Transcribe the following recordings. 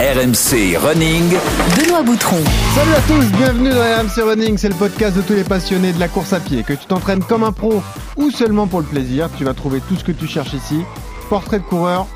RMC Running. Benoît Boutron. Salut à tous, bienvenue dans RMC Running, c'est le podcast de tous les passionnés de la course à pied. Que tu t'entraînes comme un pro ou seulement pour le plaisir, tu vas trouver tout ce que tu cherches ici. Portrait de coureur,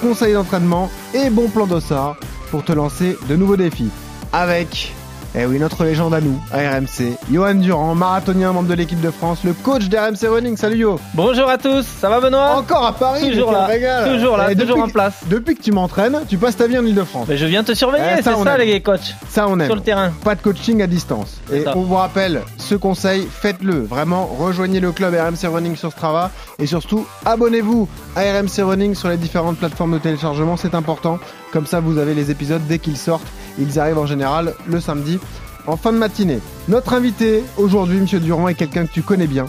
conseils d'entraînement et bon plan d'ossard pour te lancer de nouveaux défis. Avec eh oui, notre légende à nous, à RMC, Johan Durand, marathonien, membre de l'équipe de France, le coach d'RMC Running. Salut Yo Bonjour à tous, ça va Benoît? Encore à Paris, Toujours là, toujours là, Et toujours en que- place. Depuis que tu m'entraînes, tu passes ta vie en Ile-de-France. Mais je viens te surveiller, Eh, ça, c'est ça aime. les coachs, Ça, on aime. sur le terrain. Pas de coaching à distance. Et ça. on vous rappelle ce conseil, faites-le. Vraiment, rejoignez le club RMC Running sur Strava et surtout, abonnez-vous à RMC Running sur les différentes plateformes de téléchargement, c'est important. Comme ça, vous avez les épisodes dès qu'ils sortent. Ils arrivent en général le samedi en fin de matinée. Notre invité aujourd'hui, Monsieur Durand, est quelqu'un que tu connais bien.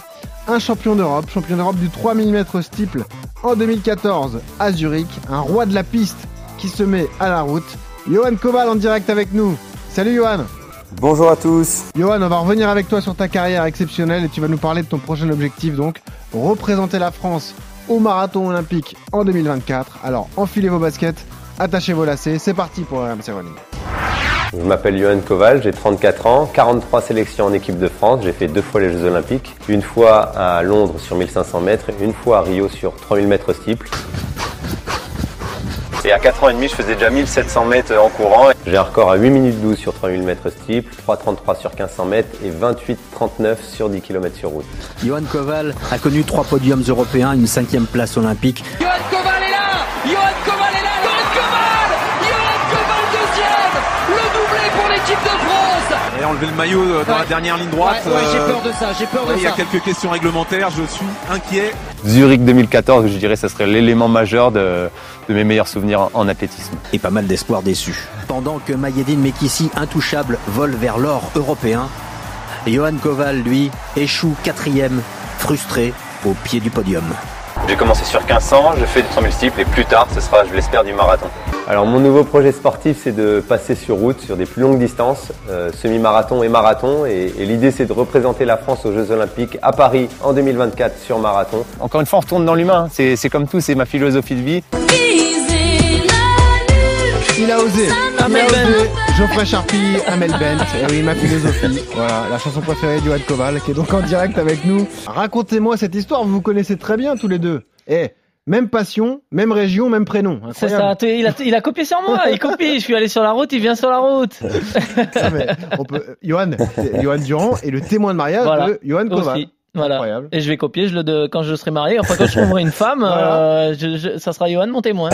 Un champion d'Europe, champion d'Europe du 3 mm steeple en 2014 à Zurich, un roi de la piste qui se met à la route. Johan Koval en direct avec nous. Salut Johan Bonjour à tous. Johan, on va revenir avec toi sur ta carrière exceptionnelle et tu vas nous parler de ton prochain objectif, donc représenter la France au marathon olympique en 2024. Alors enfilez vos baskets, attachez vos lacets, c'est parti pour RMC Running. Je m'appelle Johan Koval, j'ai 34 ans, 43 sélections en équipe de France, j'ai fait deux fois les Jeux Olympiques, une fois à Londres sur 1500 mètres et une fois à Rio sur 3000 mètres steeple. Et à 4 ans et demi, je faisais déjà 1700 mètres en courant. J'ai un record à 8 minutes 12 sur 3000 mètres steeple, 3,33 sur 1500 mètres et 28,39 sur 10 km sur route. Johan Koval a connu trois podiums européens, une cinquième place olympique. Johan Koval est là Johan Koval l'équipe de France Et enlever le maillot euh, dans Ouais. la dernière ligne droite. Ouais, ouais, j'ai euh, peur de ça, j'ai peur de Il y a ça. quelques questions réglementaires, je suis inquiet. Zurich 2014, je dirais, ça serait l'élément majeur de, de mes meilleurs souvenirs en, en athlétisme. Et pas mal d'espoirs déçus. Pendant que Mayedine Mekissi, intouchable, vole vers l'or européen, Johan Koval, lui, échoue quatrième, frustré, au pied du podium. J'ai commencé sur 1500, je fais du 3000 steeple et plus tard, ce sera, je l'espère, du marathon. Alors mon nouveau projet sportif, c'est de passer sur route, sur des plus longues distances, euh, semi-marathon et marathon. Et, et l'idée, c'est de représenter la France aux Jeux Olympiques à Paris en 2024 sur marathon. Encore une fois, on retourne dans l'humain. C'est c'est comme tout, c'est ma philosophie de vie. Il a osé, il a osé. Geoffrey Charpie, Amel Bent, et oui, ma philosophie. Voilà, la chanson préférée de Johan Koval, qui est donc en direct avec nous. Racontez-moi cette histoire, vous vous connaissez très bien tous les deux. Eh, même passion, même région, même prénom. C'est ça, il a, il a copié sur moi, il copie, je suis allé sur la route, il vient sur la route. Ah, mais on peut... Johan, Johan Durand est le témoin de mariage Voilà. de Johan Koval. Voilà. Incroyable. Et je vais copier, je le de, quand je serai marié, enfin quand je trouverai une femme, Voilà. euh, je- je- ça sera Johan mon témoin.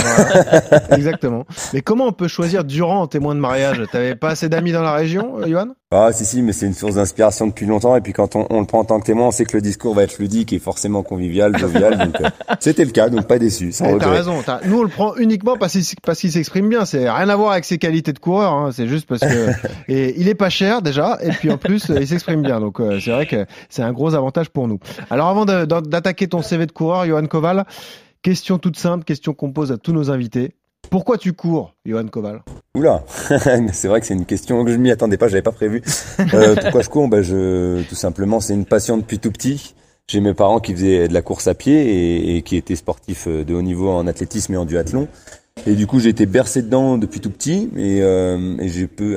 Exactement. Mais comment on peut choisir Durand en témoin de mariage? T'avais pas assez d'amis dans la région, euh, Johan? Ah si si mais c'est une source d'inspiration depuis longtemps et puis quand on, on le prend en tant que témoin on sait que le discours va être ludique et forcément convivial, jovial donc euh, c'était le cas donc pas déçu sans Eh, T'as raison. t'as- Nous, on le prend uniquement parce qu'il parce qu'il s'exprime bien. C'est rien à voir avec ses qualités de coureur. hein. C'est juste parce que et il est pas cher déjà, et puis en plus, euh, il s'exprime bien. Donc euh, c'est vrai que c'est un gros avantage pour nous. Alors avant de- d'attaquer ton CV de coureur, Johan Koval, question toute simple, question qu'on pose à tous nos invités. Pourquoi tu cours, Johan Koval Oula c'est vrai que c'est une question que je m'y attendais pas j'avais pas prévu. Euh, pourquoi je cours? Ben je tout simplement c'est une passion depuis tout petit. J'ai mes parents qui faisaient de la course à pied et, qui étaient sportifs euh, de haut niveau en athlétisme et en duathlon. Et du coup, j'ai été bercé dedans depuis tout petit et, euh,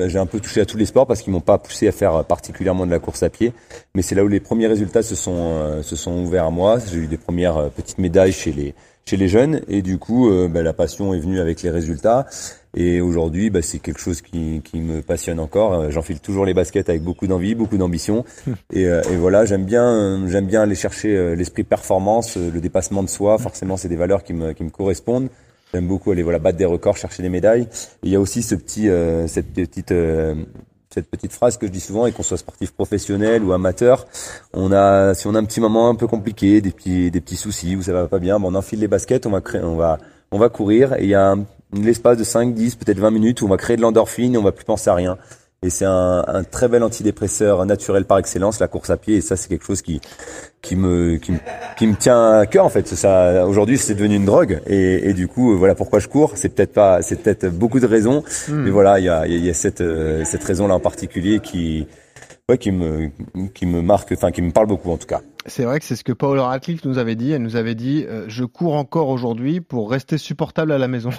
j'ai un peu touché à tous les sports parce qu'ils m'ont pas poussé à faire particulièrement de la course à pied. Mais c'est là où les premiers résultats se sont se sont ouverts à moi. J'ai eu des premières petites médailles chez les chez les jeunes et du coup, euh, bah, la passion est venue avec les résultats. Et aujourd'hui, bah, c'est quelque chose qui, qui me passionne encore. Euh, J'enfile toujours les baskets avec beaucoup d'envie, beaucoup d'ambition. Et, euh, et voilà, j'aime bien, euh, j'aime bien aller chercher l'esprit performance, le dépassement de soi. Forcément, c'est des valeurs qui me, qui me correspondent. J'aime beaucoup aller voilà battre des records, chercher des médailles. Et il y a aussi ce petit, euh, cette petite, euh, cette petite phrase que je dis souvent, et qu'on soit sportif professionnel ou amateur, on a, si on a un petit moment un peu compliqué, des petits, des petits soucis où ça va pas bien, bon, on enfile les baskets, on va on va, on va courir, et il y a l'espace de 5, 10, peut-être 20 minutes où on va créer de l'endorphine et on va plus penser à rien. Et c'est un, un très bel antidépresseur naturel par excellence, la course à pied. Et ça, c'est quelque chose qui, qui me, qui me, qui me tient à cœur en fait. Ça, aujourd'hui, c'est devenu une drogue. Et, et du coup, voilà pourquoi je cours. C'est peut-être pas, c'est peut-être beaucoup de raisons, mais voilà, il y a, y a cette, cette raison-là en particulier qui, ouais, qui me, qui me marque, enfin, qui me parle beaucoup en tout cas. C'est vrai que c'est ce que Paula Radcliffe nous avait dit. Elle nous avait dit euh, Je cours encore aujourd'hui pour rester supportable à la maison.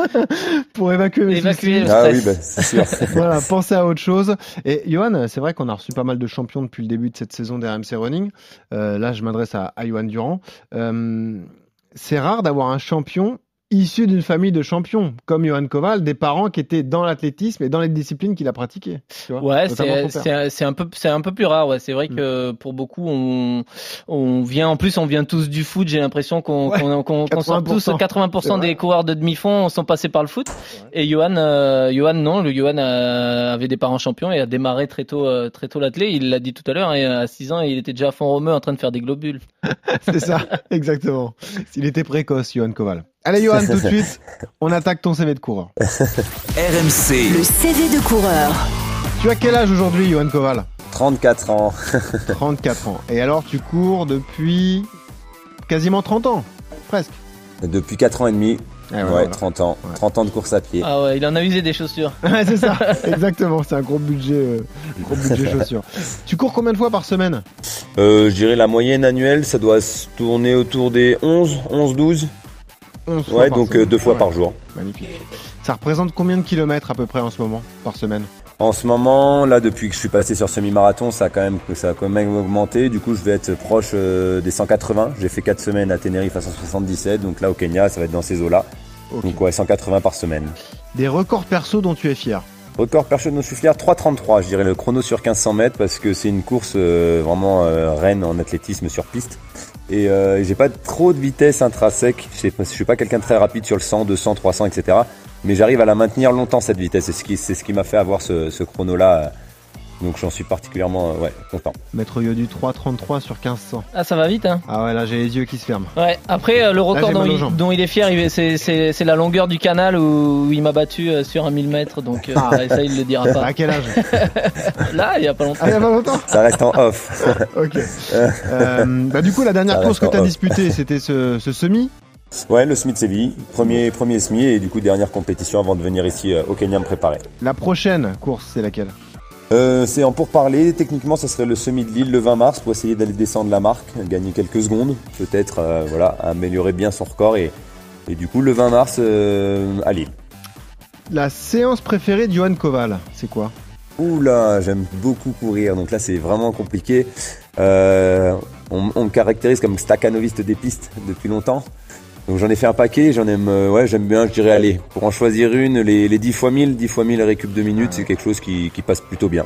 pour évacuer mes Évacuer soucis. le Ah stress. oui, bah, c'est sûr. voilà, pensez à autre chose. Et Johan, c'est vrai qu'on a reçu pas mal de champions depuis le début de cette saison des RMC Running. Euh, là, je m'adresse à, à Johan Durand. Euh, c'est rare d'avoir un champion issu d'une famille de champions, comme Johan Koval, des parents qui étaient dans l'athlétisme et dans les disciplines qu'il a pratiquées. tu vois, Ouais, c'est un peu c'est un peu plus rare. Ouais, c'est vrai Mm. que pour beaucoup on on vient en plus on vient tous du foot. J'ai l'impression qu'on Ouais, qu'on sort tous 80%. 80% C'est des coureurs de demi-fond sont passés par le foot. Et Johan euh, Johan non, le Johan euh, avait des parents champions et a démarré très tôt euh, très tôt l'athlé. Il l'a dit tout à l'heure. Et à 6 ans, il était déjà à fond romeu en train de faire des globules. C'est ça, exactement. Il était précoce, Johan Koval. Allez, Johan, tout de suite, on attaque ton CV de coureur. RMC, Le CV de coureur. Tu as quel âge aujourd'hui, Johan Koval? 34 ans. 34 ans. Et alors, tu cours depuis quasiment 30 ans, presque. Depuis 4 ans et demi. Eh Ouais, ouais, voilà. 30 ans. Ouais. 30 ans de course à pied. Ah ouais, il en a usé des chaussures. Ouais, c'est ça, exactement. C'est un gros budget, euh, gros budget chaussures. Tu cours combien de fois par semaine? Euh, je dirais la moyenne annuelle, ça doit se tourner autour des 11, 11, 12. 11 fois Ouais, par donc semaine. euh, deux fois Ouais, par jour. Magnifique. Ça représente combien de kilomètres à peu près en ce moment par semaine? En ce moment, là, depuis que je suis passé sur semi-marathon, ça a quand même, ça a quand même augmenté. Du coup, je vais être proche euh, des 180. J'ai fait 4 semaines à Tenerife à 177. Donc là, au Kenya, ça va être dans ces eaux-là. Donc ouais, 180 par semaine. Des records perso dont tu es fier? Record perche de suis fier, 3,33. Je dirais le chrono sur 1500 mètres parce que c'est une course euh, vraiment euh, reine en athlétisme sur piste. Et euh, j'ai pas trop de vitesse intrinsèque. Je suis pas quelqu'un de très rapide sur le 100, 200, 300, etc. Mais j'arrive à la maintenir longtemps cette vitesse. C'est ce qui, ce qui m'a fait avoir ce, ce chrono-là. Donc j'en suis particulièrement euh, ouais, content. Maître Yodu 3,33 sur 1500. Ah ça va vite hein. Ah ouais, là j'ai les yeux qui se ferment. Ouais. Après, euh, le record dont il, jambes. dont il est fier, c'est- la longueur du canal où, où il m'a battu euh, sur un 1000 mètres. Donc euh, Ah. ça, il le dira pas. À quel âge? Là, il y a pas longtemps. Ah, il y a pas longtemps? Ça reste en off. Ok. Euh, bah, du coup, la dernière Ça course que tu as disputée, c'était ce, ce semi? ouais, le SMI de Séville. Premier, premier SMI et du coup dernière compétition avant de venir ici euh, au Kenya me préparer. La prochaine course, c'est laquelle? Euh, c'est en pourparler. Techniquement, ça serait le semi de Lille le 20 mars pour essayer d'aller descendre la marque, gagner quelques secondes, peut-être, euh, voilà, améliorer bien son record et, et du coup le 20 mars euh, à Lille. La séance préférée de Johan Koval, c'est quoi? Oula, j'aime beaucoup courir, donc là c'est vraiment compliqué. On, on me caractérise comme staccanoviste des pistes depuis longtemps. Donc j'en ai fait un paquet, j'en aime, euh, ouais, j'aime bien, je dirais, aller. Pour en choisir une, les, les 10 fois 1000, 10 fois 1000 récup de minutes, c'est quelque chose qui, qui passe plutôt bien.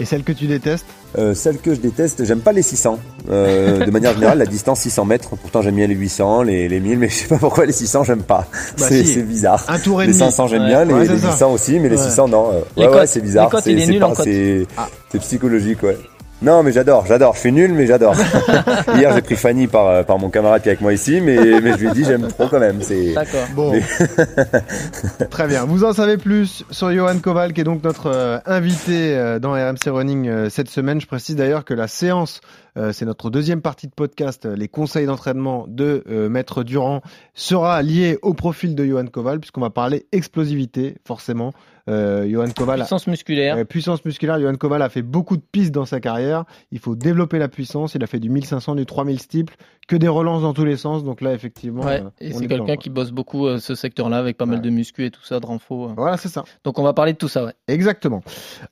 Et celle que tu détestes Euh, celle que je déteste, j'aime pas les 600. Euh, de manière générale, la distance 600 mètres. Pourtant, j'aime bien les 800, les, les 1000, mais je sais pas pourquoi les 600, j'aime pas. Bah c'est si. c'est bizarre. Un tour et Les demi. 500, j'aime Ouais. bien, les, Ouais, les ça. 800 aussi, mais les Ouais. 600, non. Les Ouais, ouais, cotes- c'est bizarre. les C'est Ah. c'est psychologique, ouais. Non, mais j'adore, j'adore. Je suis nul, mais j'adore. Hier, j'ai pris Fanny par, euh, par mon camarade qui est avec moi ici, mais, mais je lui ai dit, j'aime trop quand même. C'est D'accord. Bon. Très bien. Vous en savez plus sur Johan Koval, qui est donc notre euh, invité euh, dans RMC Running euh, cette semaine. Je précise d'ailleurs que la séance, euh, c'est notre deuxième partie de podcast, euh, les conseils d'entraînement de euh, Maître Durand, sera liée au profil de Johan Koval, puisqu'on va parler explosivité, forcément. Euh, Johan Koval Puissance musculaire. Puissance musculaire, Johan Koval a fait beaucoup de pistes dans sa carrière. Il faut développer la puissance. Il a fait du 1500, du 3000 steeple, que des relances dans tous les sens. Donc là, effectivement, Ouais, euh, et c'est est quelqu'un qui bosse beaucoup euh, ce secteur-là avec pas mal de muscu et tout ça, de renfort. quoi. Voilà, c'est ça. Donc on va parler de tout ça, ouais. Exactement.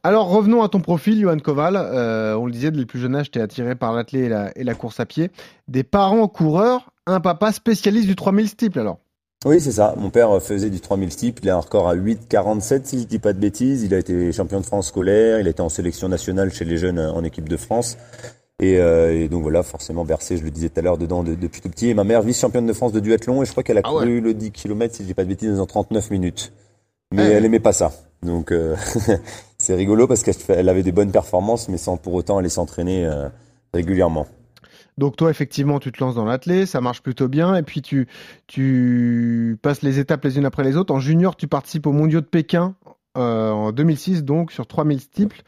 Alors revenons à ton profil, Johan Koval. Euh, on le disait, dès le plus jeune âge, tu es attiré par l'athlé et la, et la course à pied. Des parents coureurs, un papa spécialiste du 3000 steeple alors. Oui, c'est ça. Mon père faisait du 3000 steeple. Il a un record à 8,47 si je dis pas de bêtises. Il a été champion de France scolaire. Il a été en sélection nationale chez les jeunes euh, en équipe de France. Et, euh, et donc voilà, forcément bercé, je le disais tout à l'heure, dedans de- depuis tout petit. Et ma mère, vice-championne de France de duathlon. Et je crois qu'elle a Ah couru le 10 km, si je dis pas de bêtises, en 39 minutes. Mais Ouais. elle aimait pas ça. Donc euh, c'est rigolo parce qu'elle elle avait des bonnes performances, mais sans pour autant aller s'entraîner euh, régulièrement. Donc toi, effectivement, tu te lances dans l'athlé, ça marche plutôt bien. Et puis tu, tu passes les étapes les unes après les autres. En junior, tu participes aux mondiaux de Pékin euh, en 2006, donc sur 3000 steeple.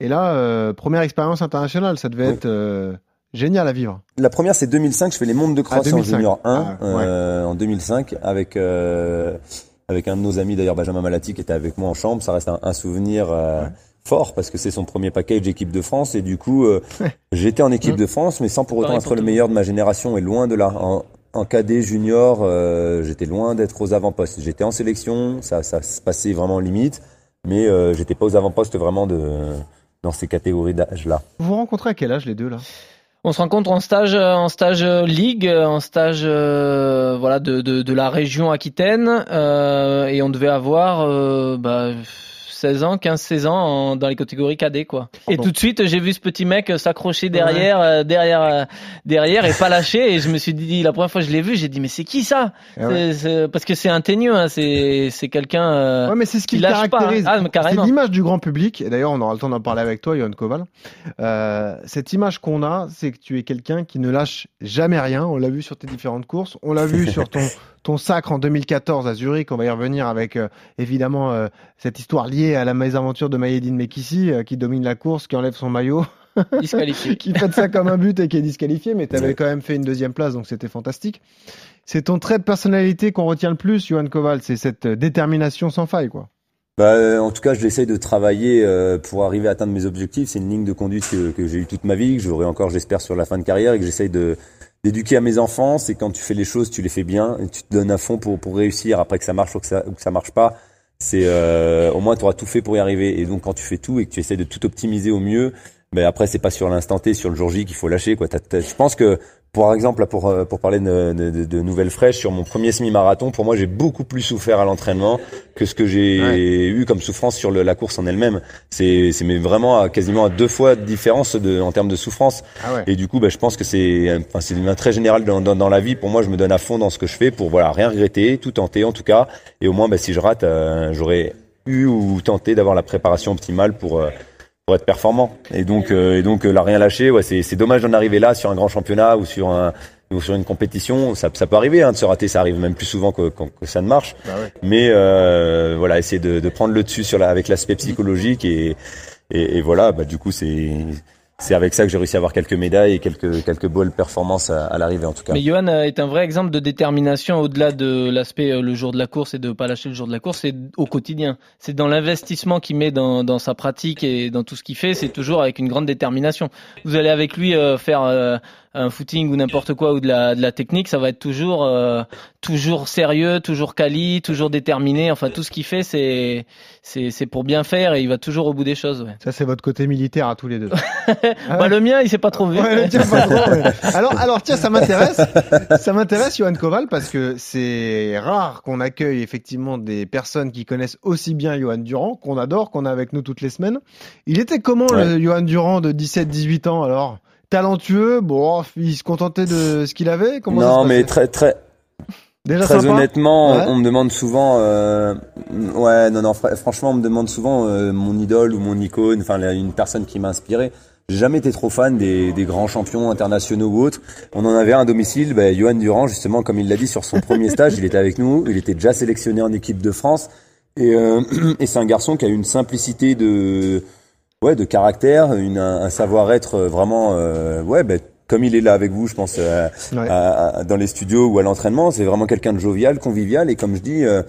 Et là, euh, première expérience internationale, ça devait Oui. être euh, génial à vivre. La première, c'est 2005. Je fais les mondes de cross Ah, en 2005. junior 1 Ah, ouais. en 2005 avec avec un de nos amis d'ailleurs Benjamin Malati qui était avec moi en chambre. Ça reste un, un souvenir euh, fort parce que c'est son premier package équipe de France et du coup euh, j'étais en équipe de France mais sans pour autant être le meilleur de ma génération et loin de là. En, en cadet junior, euh, j'étais loin d'être aux avant-postes. J'étais en sélection, ça, ça se passait vraiment limite, mais euh, j'étais pas aux avant-postes vraiment de dans ces catégories d'âge-là. Vous vous rencontrez à quel âge les deux là? On se rencontre en stage, euh, en stage ligue, en stage euh, voilà de, de, de la région Aquitaine, euh, et on devait avoir euh, bah, 16 ans, 15-16 ans en- dans les catégories cadets quoi. Et tout de suite j'ai vu ce petit mec s'accrocher derrière, euh, derrière, euh, derrière et pas lâcher. Et je me suis dit la première fois que je l'ai vu, j'ai dit mais c'est qui ça? Ouais. C'est- c'est- Parce que c'est un teigneux, hein, c'est c'est quelqu'un. euh, Ouais, mais c'est ce qui pas, caractérise. hein. Ah, c'est l'image du grand public. Et d'ailleurs, on aura le temps d'en parler avec toi, Johan Koval. Euh, cette image qu'on a, c'est que tu es quelqu'un qui ne lâche jamais rien. On l'a vu sur tes différentes courses. On l'a vu sur ton, ton sacre en 2014 à Zurich. On va y revenir avec, euh, évidemment, euh, cette histoire liée à la mésaventure de Mayedine Mekissi, euh, qui domine la course, qui enlève son maillot, disqualifié. qui fait ça comme un but et qui est disqualifié. Mais tu avais Ouais. quand même fait une deuxième place, donc c'était fantastique. C'est ton trait de personnalité qu'on retient le plus, Johan Koval. C'est cette détermination sans faille, quoi. Bah, euh, en tout cas, je l'essaye de travailler euh, pour arriver à atteindre mes objectifs. C'est une ligne de conduite que, que j'ai eu toute ma vie, que j'aurai encore, j'espère, sur la fin de carrière et que j'essaye de d'éduquer à mes enfants. C'est quand tu fais les choses, tu les fais bien, tu te donnes à fond pour pour réussir. Après que ça marche ou que ça ou que ça marche pas, c'est euh, au moins tu auras tout fait pour y arriver. Et donc quand tu fais tout et que tu essaies de tout optimiser au mieux, mais après c'est pas sur l'instant T, sur le jour J qu'il faut lâcher. Quoi. Je pense que pour exemple, pour, euh, pour parler de, de, de- nouvelles fraîches, sur mon premier semi-marathon, pour moi, j'ai beaucoup plus souffert à l'entraînement que ce que j'ai Ouais. eu comme souffrance sur le- la course en elle-même. C'est c'est mais vraiment à, quasiment à deux fois de différence de, en termes de souffrance. Ah ouais. Et du coup, bah, je pense que c'est enfin, c'est un trait général dans, dans, dans la vie. Pour moi, je me donne à fond dans ce que je fais pour voilà rien regretter, tout tenter en tout cas. Et au moins, bah, si je rate, euh, j'aurais eu ou tenté d'avoir la préparation optimale pour euh, pour être performant. Et donc, euh, et donc, euh, la rien lâcher, ouais, c'est c'est dommage d'en arriver là sur un grand championnat ou sur un ou sur une compétition. Ça, ça peut arriver hein, de se rater, ça arrive même plus souvent que, que, que ça ne marche. Bah ouais. Mais euh, voilà, essayer de, de prendre le dessus sur la, avec l'aspect psychologique et, et, et voilà, bah, du coup, c'est c'est avec ça que j'ai réussi à avoir quelques médailles et quelques quelques bonnes performances à, à l'arrivée en tout cas. Mais Johan euh, est un vrai exemple de détermination au-delà de l'aspect euh, le jour de la course et de pas lâcher le jour de la course, c'est au quotidien. C'est dans l'investissement qu'il met dans, dans sa pratique et dans tout ce qu'il fait, c'est toujours avec une grande détermination. Vous allez avec lui euh, faire un footing ou n'importe quoi ou de la, de la technique, ça va être toujours euh, toujours sérieux, toujours quali, toujours déterminé. Enfin tout ce qu'il fait, c'est c'est c'est pour bien faire et il va toujours au bout des choses. Ouais. Ça, c'est votre côté militaire à tous les deux. Ah Bah, le mien, il s'est pas trop vu. Ouais, le tien, pas trop, ouais. Alors, alors, tiens, ça m'intéresse. Ça m'intéresse, Johan Koval, parce que c'est rare qu'on accueille effectivement des personnes qui connaissent aussi bien Johan Durand, qu'on adore, qu'on a avec nous toutes les semaines. Il était comment le Johan Durand de 17-18 ans alors? Talentueux, bon, il se contentait de ce qu'il avait. Comment non, mais très très déjà Très sympa honnêtement, Ouais. on, on me demande souvent, euh, ouais, non, non, fr- franchement, on me demande souvent euh, mon idole ou mon icône, enfin une personne qui m'a inspiré. J'ai jamais été trop fan des, des grands champions internationaux ou autres. On en avait un à domicile, bah, Johan Durand, justement, comme il l'a dit sur son premier stage, il était avec nous, il était déjà sélectionné en équipe de France, et, euh, et c'est un garçon qui a une simplicité de, ouais, de caractère, une, un, un savoir-être vraiment, euh, ouais, bah, comme il est là avec vous, je pense. euh, Ouais. à- à- dans les studios ou à l'entraînement. C'est vraiment quelqu'un de jovial, convivial et comme je dis, euh,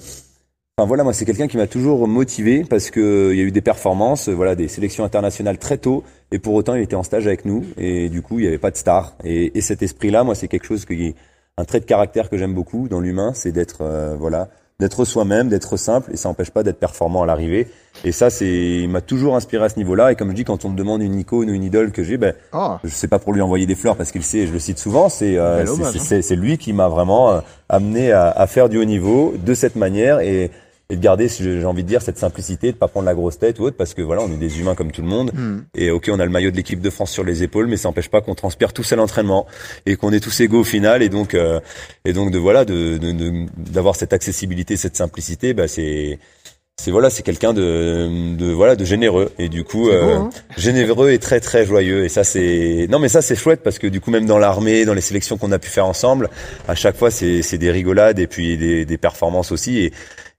enfin voilà, moi c'est quelqu'un qui m'a toujours motivé parce que euh, il y a eu des performances, euh, voilà, des sélections internationales très tôt et pour autant il était en stage avec nous et du coup il n'y avait pas de star. Et, et cet esprit-là, moi c'est quelque chose qui un trait de caractère que j'aime beaucoup dans l'humain, c'est d'être euh, voilà, d'être soi-même, d'être simple et ça n'empêche pas d'être performant à l'arrivée. Et ça c'est, il m'a toujours inspiré à ce niveau-là. Et comme je dis, quand on me demande une icône ou une idole que j'ai, ben Oh, je sais pas pour lui envoyer des fleurs parce qu'il sait, je le cite souvent, c'est euh, c'est- hein. c'est lui qui m'a vraiment euh, amené à, à faire du haut niveau de cette manière et, et de garder, j'ai envie de dire, cette simplicité, de pas prendre la grosse tête ou autre parce que voilà, on est des humains comme tout le monde. Hmm. et ok, on a le maillot de l'équipe de France sur les épaules, mais ça n'empêche pas qu'on transpire tous à l'entraînement et qu'on est tous égaux au final. Et donc euh, et donc de voilà de de- de- d'avoir cette accessibilité, cette simplicité, bah c'est c'est voilà, c'est quelqu'un de, de voilà de généreux. Et du coup beau, euh, hein. généreux et très très joyeux. Et ça c'est non mais ça c'est chouette parce que du coup même dans l'armée dans les sélections qu'on a pu faire ensemble à chaque fois c'est c'est des rigolades et puis des, des performances aussi. Et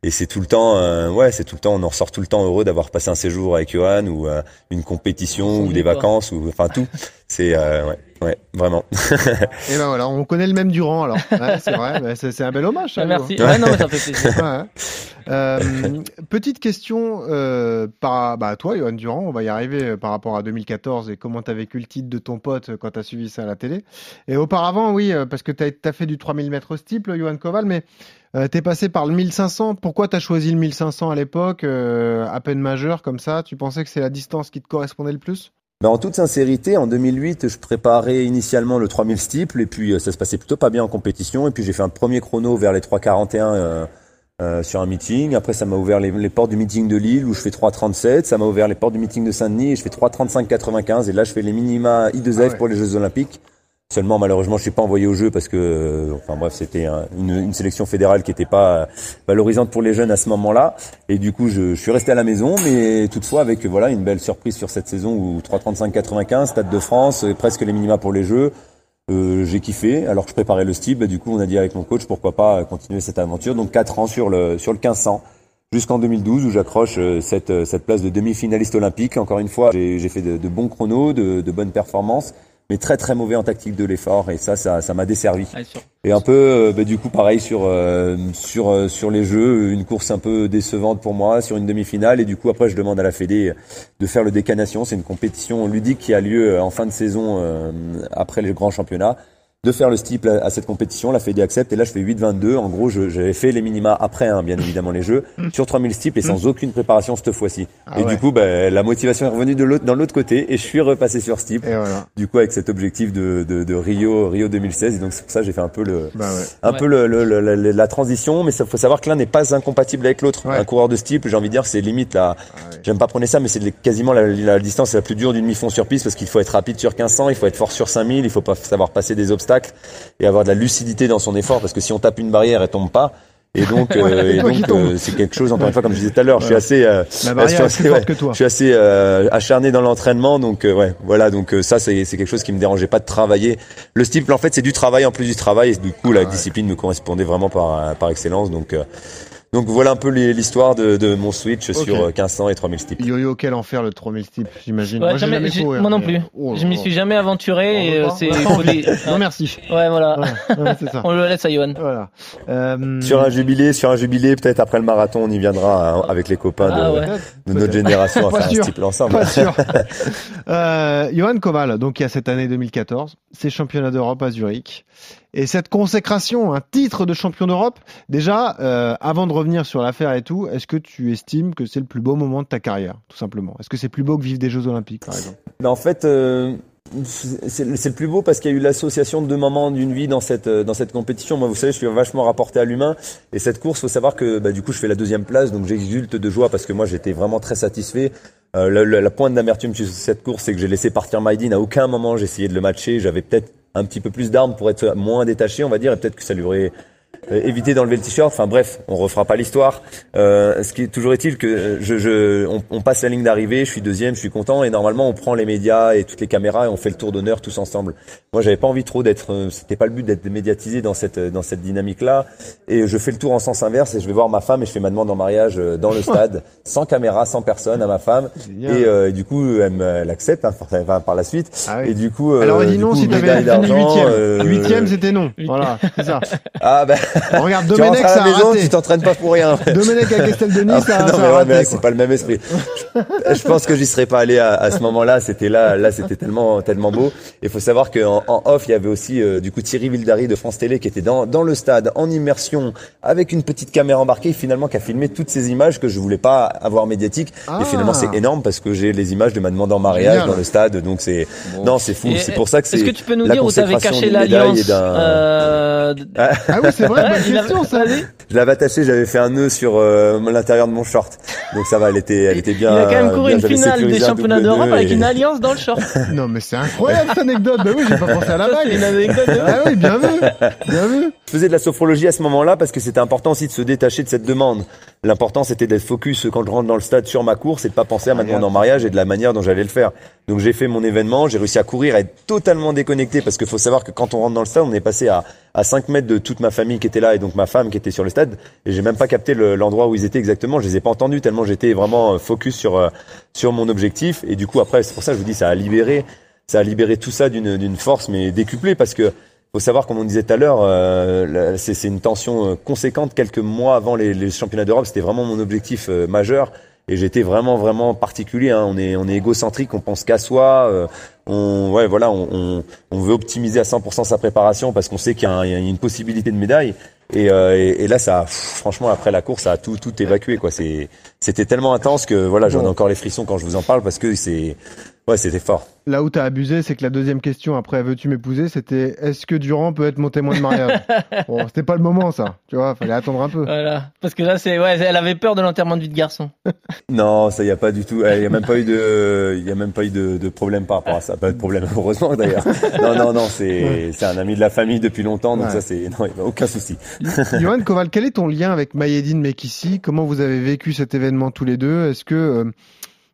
et c'est tout le temps, euh, ouais, c'est tout le temps, on en ressort tout le temps heureux d'avoir passé un séjour avec Johan ou euh, une compétition ou des vacances ou enfin tout. C'est euh, ouais, ouais, vraiment. et ben voilà, on connaît le même Durand alors. Ouais, c'est vrai, bah, c'est un bel hommage. Ça, Merci. Ouais, non, ça fait plaisir. Ouais. Euh, petite question euh, par bah, toi, Johan Durand, on va y arriver par rapport à 2014 et comment tu as vécu le titre de ton pote quand tu as suivi ça à la télé. Et auparavant, oui, parce que tu as, fait du 3000 mètres steeple, Johan Koval, mais euh, t'es passé par le 1500. Pourquoi t'as choisi le 1500 à l'époque, euh, à peine majeur comme ça? Tu pensais que c'est la distance qui te correspondait le plus? Ben en toute sincérité, en 2008, je préparais initialement le 3000 steeple et puis euh, ça se passait plutôt pas bien en compétition. Et puis j'ai fait un premier chrono vers les 3,41 euh, euh, sur un meeting. Après, ça m'a ouvert les, les, portes du meeting de Lille où je fais 3,37. Ça m'a ouvert les portes du meeting de Saint-Denis et je fais 3,35,95. Et là, je fais les minima I2F ah ouais. pour les Jeux Olympiques. Seulement, malheureusement, je suis pas envoyé au jeu parce que, euh, enfin bref, c'était une, sélection fédérale qui n'était pas valorisante pour les jeunes à ce moment-là. Et du coup, je, suis resté à la maison, mais toutefois avec voilà une belle surprise sur cette saison où 3,35-95, Stade de France, presque les minima pour les jeux. Euh, j'ai kiffé. Alors que je préparais le style, bah, du coup, on a dit avec mon coach pourquoi pas continuer cette aventure. Donc quatre ans sur le sur le 1500 jusqu'en 2012 où j'accroche euh, cette cette place de demi-finaliste olympique. Encore une fois, j'ai fait de, de, bons chronos, de, de bonnes performances mais très très mauvais en tactique de l'effort et ça ça ça m'a desservi. Ah, et un peu euh, bah, du coup pareil sur euh, sur euh, sur les jeux, une course un peu décevante pour moi sur une demi-finale et du coup après je demande à la Fédé de faire le décanation, c'est une compétition ludique qui a lieu en fin de saison après les grands championnats de faire le steeple à, cette compétition. La Fédé accepte et là je fais 8-22. En gros, j'avais fait les minima après, hein, bien évidemment les jeux, sur 3000 steeple et sans aucune préparation cette fois-ci. Ah et ouais. du coup, bah, la motivation est revenue de l'autre dans l'autre côté et je suis repassé sur steeple. Voilà. Du coup, avec cet objectif de, de, de Rio Rio 2016. Et donc c'est pour ça que j'ai fait un peu le bah ouais. un Ouais. peu le, le- le- la transition, mais il faut savoir que l'un n'est pas incompatible avec l'autre. Un coureur de steeple, j'ai envie de dire, c'est limite là. J'aime pas prendre ça, mais c'est quasiment la, la distance la plus dure d'une mi-fond sur piste parce qu'il faut être rapide sur 1500, il faut être fort sur 5000, il faut pas savoir passer des obstacles et avoir de la lucidité dans son effort parce que si on tape une barrière, elle tombe pas. Et donc, euh, Ouais, tombe. euh, c'est quelque chose. Encore une fois, comme je disais tout à l'heure, je suis assez, euh, je suis assez, ouais, je suis assez euh, acharné dans l'entraînement, donc euh, ouais, voilà. Donc euh, ça, c'est c'est quelque chose qui me dérangeait pas de travailler. Le steeple, en fait, c'est du travail en plus du travail, et du coup, la discipline me correspondait vraiment par par excellence. Donc euh, donc voilà un peu l'histoire de, de mon switch Ok. sur euh, 1500 et 3000 steeple. Yo-yo, quel enfer le 3000 steeple, j'imagine. Ouais, moi, j'ai jamais- couru, moi non plus. Oh je m'y suis jamais aventuré euh, c'est Non, merci. Ouais, voilà. Ouais, ouais, c'est ça. On le laisse à Johan. Voilà. Euh, Sur un jubilé, sur un jubilé, peut-être après le marathon, on y viendra hein, avec les copains de, Ah ouais. de notre génération à faire sûr. un steeple ensemble. Pas sûr. euh, Johan Koval, donc il y a cette année 2014, c'est championnat d'Europe à Zurich. Et cette consécration, un titre de champion d'Europe, déjà, euh, avant de revenir sur l'affaire et tout, est-ce que tu estimes que c'est le plus beau moment de ta carrière, tout simplement? Est-ce que c'est plus beau que vivre des Jeux Olympiques, par exemple? Mais en fait, euh, c'est le plus beau parce qu'il y a eu l'association de deux moments d'une vie dans cette euh, dans cette compétition. Moi, vous savez, je suis vachement rapporté à l'humain et cette course, faut savoir que bah, du coup, je fais la deuxième place, donc j'exulte de joie parce que moi, j'étais vraiment très satisfait. La pointe d'amertume sur cette course, c'est que j'ai laissé partir Maïdine. À aucun moment, j'ai essayé de le matcher. J'avais peut-être un petit peu plus d'armes pour être moins détaché, on va dire, et peut-être que ça lui aurait euh, évité d'enlever le t-shirt. Enfin bref, on refera pas l'histoire. Euh, ce qui est toujours est-il que euh, je, je on, on passe la ligne d'arrivée, je suis deuxième, je suis content et normalement on prend les médias et toutes les caméras et on fait le tour d'honneur tous ensemble. Moi j'avais pas envie trop d'être, euh, c'était pas le but d'être médiatisé dans cette dans cette dynamique là et je fais le tour en sens inverse et je vais voir ma femme et je fais ma demande en mariage dans le stade sans caméra, sans personne à ma femme et, euh, et du coup elle, elle accepte hein, enfin, par la suite Ah oui. et du coup Alors, euh, du non coup, si t'avais fini huitième. Huitième, c'était non. Voilà, c'est ça. ah ben Regarde, tu rentres Domenech, à ça la a maison, raté. tu t'entraînes pas pour rien. Domenech à Casteldenis, Ah, ça, non, ça mais ouais, mais c'est pas le même esprit. Je, je pense que j'y serais pas allé à, à ce moment-là. C'était là, là, c'était tellement, tellement beau. Il faut savoir qu'en en off, il y avait aussi euh, du coup Thierry Vildary de France Télé qui était dans, dans le stade en immersion avec une petite caméra embarquée, finalement qui a filmé toutes ces images que je voulais pas avoir médiatiques. Ah. Et finalement, c'est énorme parce que j'ai les images de ma demande en mariage Génial. dans le stade. Donc c'est, non, c'est fou. C'est pour ça que c'est. Est-ce que tu peux nous dire où t'avais caché l'alliance euh, Ah oui, c'est vrai, Ouais, question, ça. Je l'avais attachée, j'avais fait un nœud sur euh, l'intérieur de mon short. Donc ça va, elle était, elle était bien. Il a quand même couru bien, une finale des championnats d'Europe avec et- une alliance dans le short. Non, mais c'est incroyable cette anecdote. Bah oui, j'ai pas pensé à la bague. une anecdote de Ah oui, bien vu. Bien vu. Je faisais de la sophrologie à ce moment-là parce que c'était important aussi de se détacher de cette demande. L'important c'était d'être focus quand je rentre dans le stade sur ma course et de pas penser à ma demande en mariage et de la manière dont j'allais le faire. Donc j'ai fait mon événement, j'ai réussi à courir, à être totalement déconnecté parce qu'il faut savoir que quand on rentre dans le stade, on est passé à, à 5 mètres de toute ma famille qui était là et donc ma femme qui était sur le stade. Et j'ai même pas capté le- l'endroit où ils étaient exactement. Je les ai pas entendus tellement j'étais vraiment euh, focus sur euh, sur mon objectif. Et du coup après, c'est pour ça que je vous dis, ça a libéré, ça a libéré tout ça d'une d'une force mais décuplée parce que faut savoir, comme on disait tout à l'heure, euh, c'est une tension euh, conséquente. Quelques mois avant les, les championnats d'Europe, c'était vraiment mon objectif majeur. Et j'étais vraiment, vraiment particulier. hein. On est, on est égocentrique, on pense qu'à soi. euh, on, ouais, voilà, on, on, on veut optimiser à 100% sa préparation parce qu'on sait qu'il y, a un- il y a une possibilité de médaille. Et, euh, et, et là, ça, pff, franchement, après la course, ça a tout, tout évacué. Quoi. C'est, c'était tellement intense que voilà, j'en ai encore les frissons quand je vous en parle parce que c'est, ouais, c'était fort. Là où t'as abusé, c'est que la deuxième question après veux-tu m'épouser, c'était est-ce que Durand peut être mon témoin de mariage Bon, c'était pas le moment ça, tu vois, fallait attendre un peu. Voilà. Parce que là, c'est, ouais, elle avait peur de l'enterrement de vie de garçon. Non, ça y a pas du tout. Il y a même pas eu de, il y a même pas eu de, de problème par rapport à ça. Pas de problème, heureusement d'ailleurs. Non, non, non, c'est, c'est un ami de la famille depuis longtemps, donc Ouais. ça c'est, non, il y a aucun souci. Johan Koval, quel est ton lien avec Mayedine Mekissi? Comment vous avez vécu cet événement tous les deux? Est-ce que euh,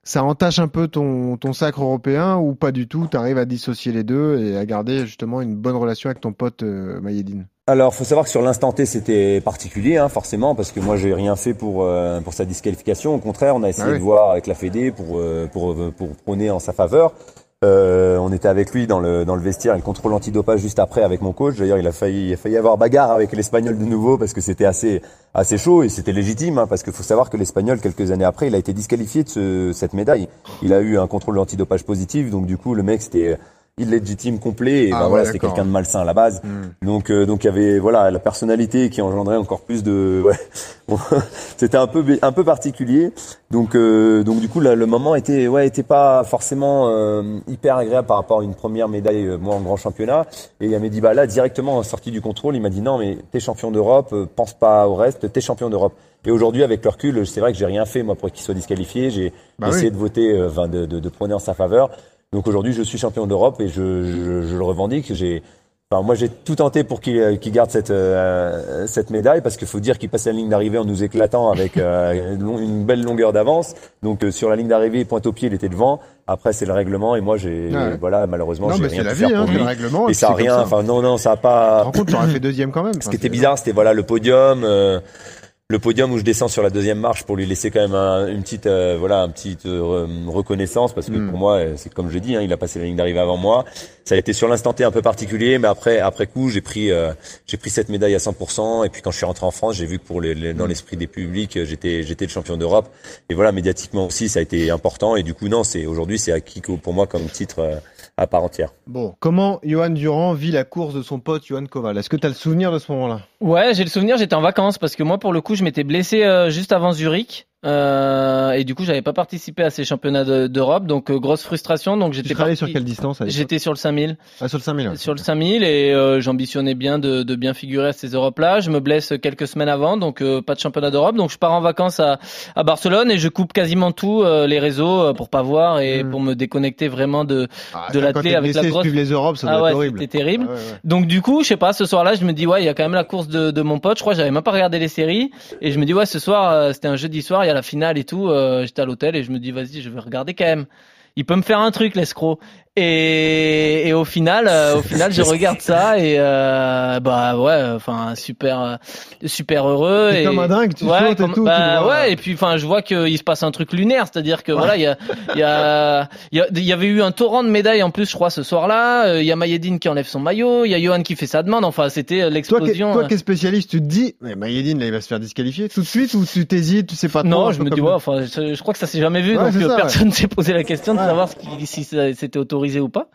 ça entache un peu ton, ton sacre européen ou pas du tout? T'arrives à dissocier les deux et à garder justement une bonne relation avec ton pote euh, Mayedine? Alors, faut savoir que sur l'instant T, c'était particulier, hein, forcément, parce que moi, j'ai rien fait pour euh, pour sa disqualification. Au contraire, on a essayé Ah oui. de voir avec la Fédé pour euh, pour, pour prôner en sa faveur. Euh, on était avec lui dans le dans le vestiaire, et le contrôle antidopage juste après avec mon coach. D'ailleurs, il a failli il a failli avoir bagarre avec l'espagnol de nouveau parce que c'était assez assez chaud et c'était légitime, hein, parce qu'il faut savoir que l'espagnol quelques années après, il a été disqualifié de ce, cette médaille. Il a eu un contrôle antidopage positif, donc du coup, le mec c'était illégitime complet et Ah ben ouais, voilà, c'était quelqu'un de malsain à la base. Hmm. Donc euh, donc il y avait voilà la personnalité qui engendrait encore plus de ouais Bon, c'était un peu un peu particulier. Donc euh, donc du coup là, le moment était ouais était pas forcément euh, hyper agréable par rapport à une première médaille euh, moi en grand championnat et il m'a dit bah là directement sorti du contrôle, il m'a dit non mais t'es champion d'Europe, euh, pense pas au reste, t'es champion d'Europe. Et aujourd'hui avec le recul, c'est vrai que j'ai rien fait moi pour qu'il soit disqualifié, j'ai Bah essayé oui. de voter euh, enfin de, de, de prôner en sa faveur. Donc aujourd'hui, je suis champion d'Europe et je, je, je le revendique. J'ai, enfin, moi, j'ai tout tenté pour qu'il euh, qu'il garde cette euh, cette médaille parce qu'il faut dire qu'il passe la ligne d'arrivée en nous éclatant avec euh, une belle longueur d'avance. Donc euh, sur la ligne d'arrivée, pointe au pied, il était devant. Après, c'est le règlement et moi, j'ai Ouais. voilà, malheureusement, j'ai rien la vie, hein, le règlement. Et ça a rien. Enfin, non, non, ça a Tu pas. rends compte, t'aurais fait deuxième quand même. Ce qui était bizarre, c'était voilà le podium, euh, le podium où je descends sur la deuxième marche pour lui laisser quand même un- une petite euh, voilà, une petite euh, reconnaissance parce que Mm. pour moi, euh, c'est comme je dis, hein, il a passé la ligne d'arrivée avant moi. Ça a été sur l'instant T un peu particulier, mais après après coup, j'ai pris euh, j'ai pris cette médaille à 100% et puis quand je suis rentré en France, j'ai vu que pour les, les- dans Mm. l'esprit des publics, euh, j'étais j'étais le champion d'Europe et voilà médiatiquement aussi, ça a été important et du coup non, c'est aujourd'hui c'est acquis pour moi comme titre euh, à part entière. Bon, comment Johan Durand vit la course de son pote Johan Koval? Est-ce que tu as le souvenir de ce moment-là? Ouais, j'ai le souvenir, j'étais en vacances parce que moi, pour le coup, je m'étais blessé euh, juste avant Zurich. Euh, et du coup, j'avais pas participé à ces championnats de- d'Europe, donc euh, grosse frustration. Donc j'étais parti- sur quelle distance J'étais sur le 5000, Ah, sur le 5000. ouais. sur le 5000 et euh, j'ambitionnais bien de, de bien figurer à ces Europes-là. Je me blesse quelques semaines avant, donc euh, pas de championnat d'Europe. Donc je pars en vacances à, à Barcelone et je coupe quasiment tout euh, les réseaux pour pas voir et Mm. pour me déconnecter vraiment de. Ah, de t'es avec la grosse- les Europes, ça Ah ouais, horrible. c'était terrible. Ah ouais. Donc du coup, je sais pas, ce soir-là, je me dis ouais, il y a quand même la course de, de mon pote. Je crois j'avais même pas regardé les séries et je me dis ouais, ce soir, euh, c'était un jeudi soir, il y a la finale et tout. euh, J'étais à l'hôtel et je me dis vas-y, je vais regarder quand même. Il peut me faire un truc, l'escroc. Et, et au final, euh, au final, je regarde ça et euh, bah ouais, enfin super, euh, super heureux. Et, comme un dingue, tu ouais, sautes et tout, bah ouais, et puis enfin, je vois qu'il se passe un truc lunaire, c'est-à-dire que voilà, il y a, il y a, il y avait eu un torrent de médailles en plus, je crois, ce soir-là. Euh, Il y a Mayedine qui enlève son maillot, il y a Johan qui fait sa demande. Enfin, c'était euh, l'explosion. toi qui es spécialiste, tu te dis, mais Mayedine, là, il va se faire disqualifier tout de suite ou tu t'hésites, tu sais pas trop Non, je me dis ouais, enfin, je, je crois que ça s'est jamais vu, Ouais, donc ça, personne s'est posé la question de Ouais. savoir si c'était autorisé ou pas.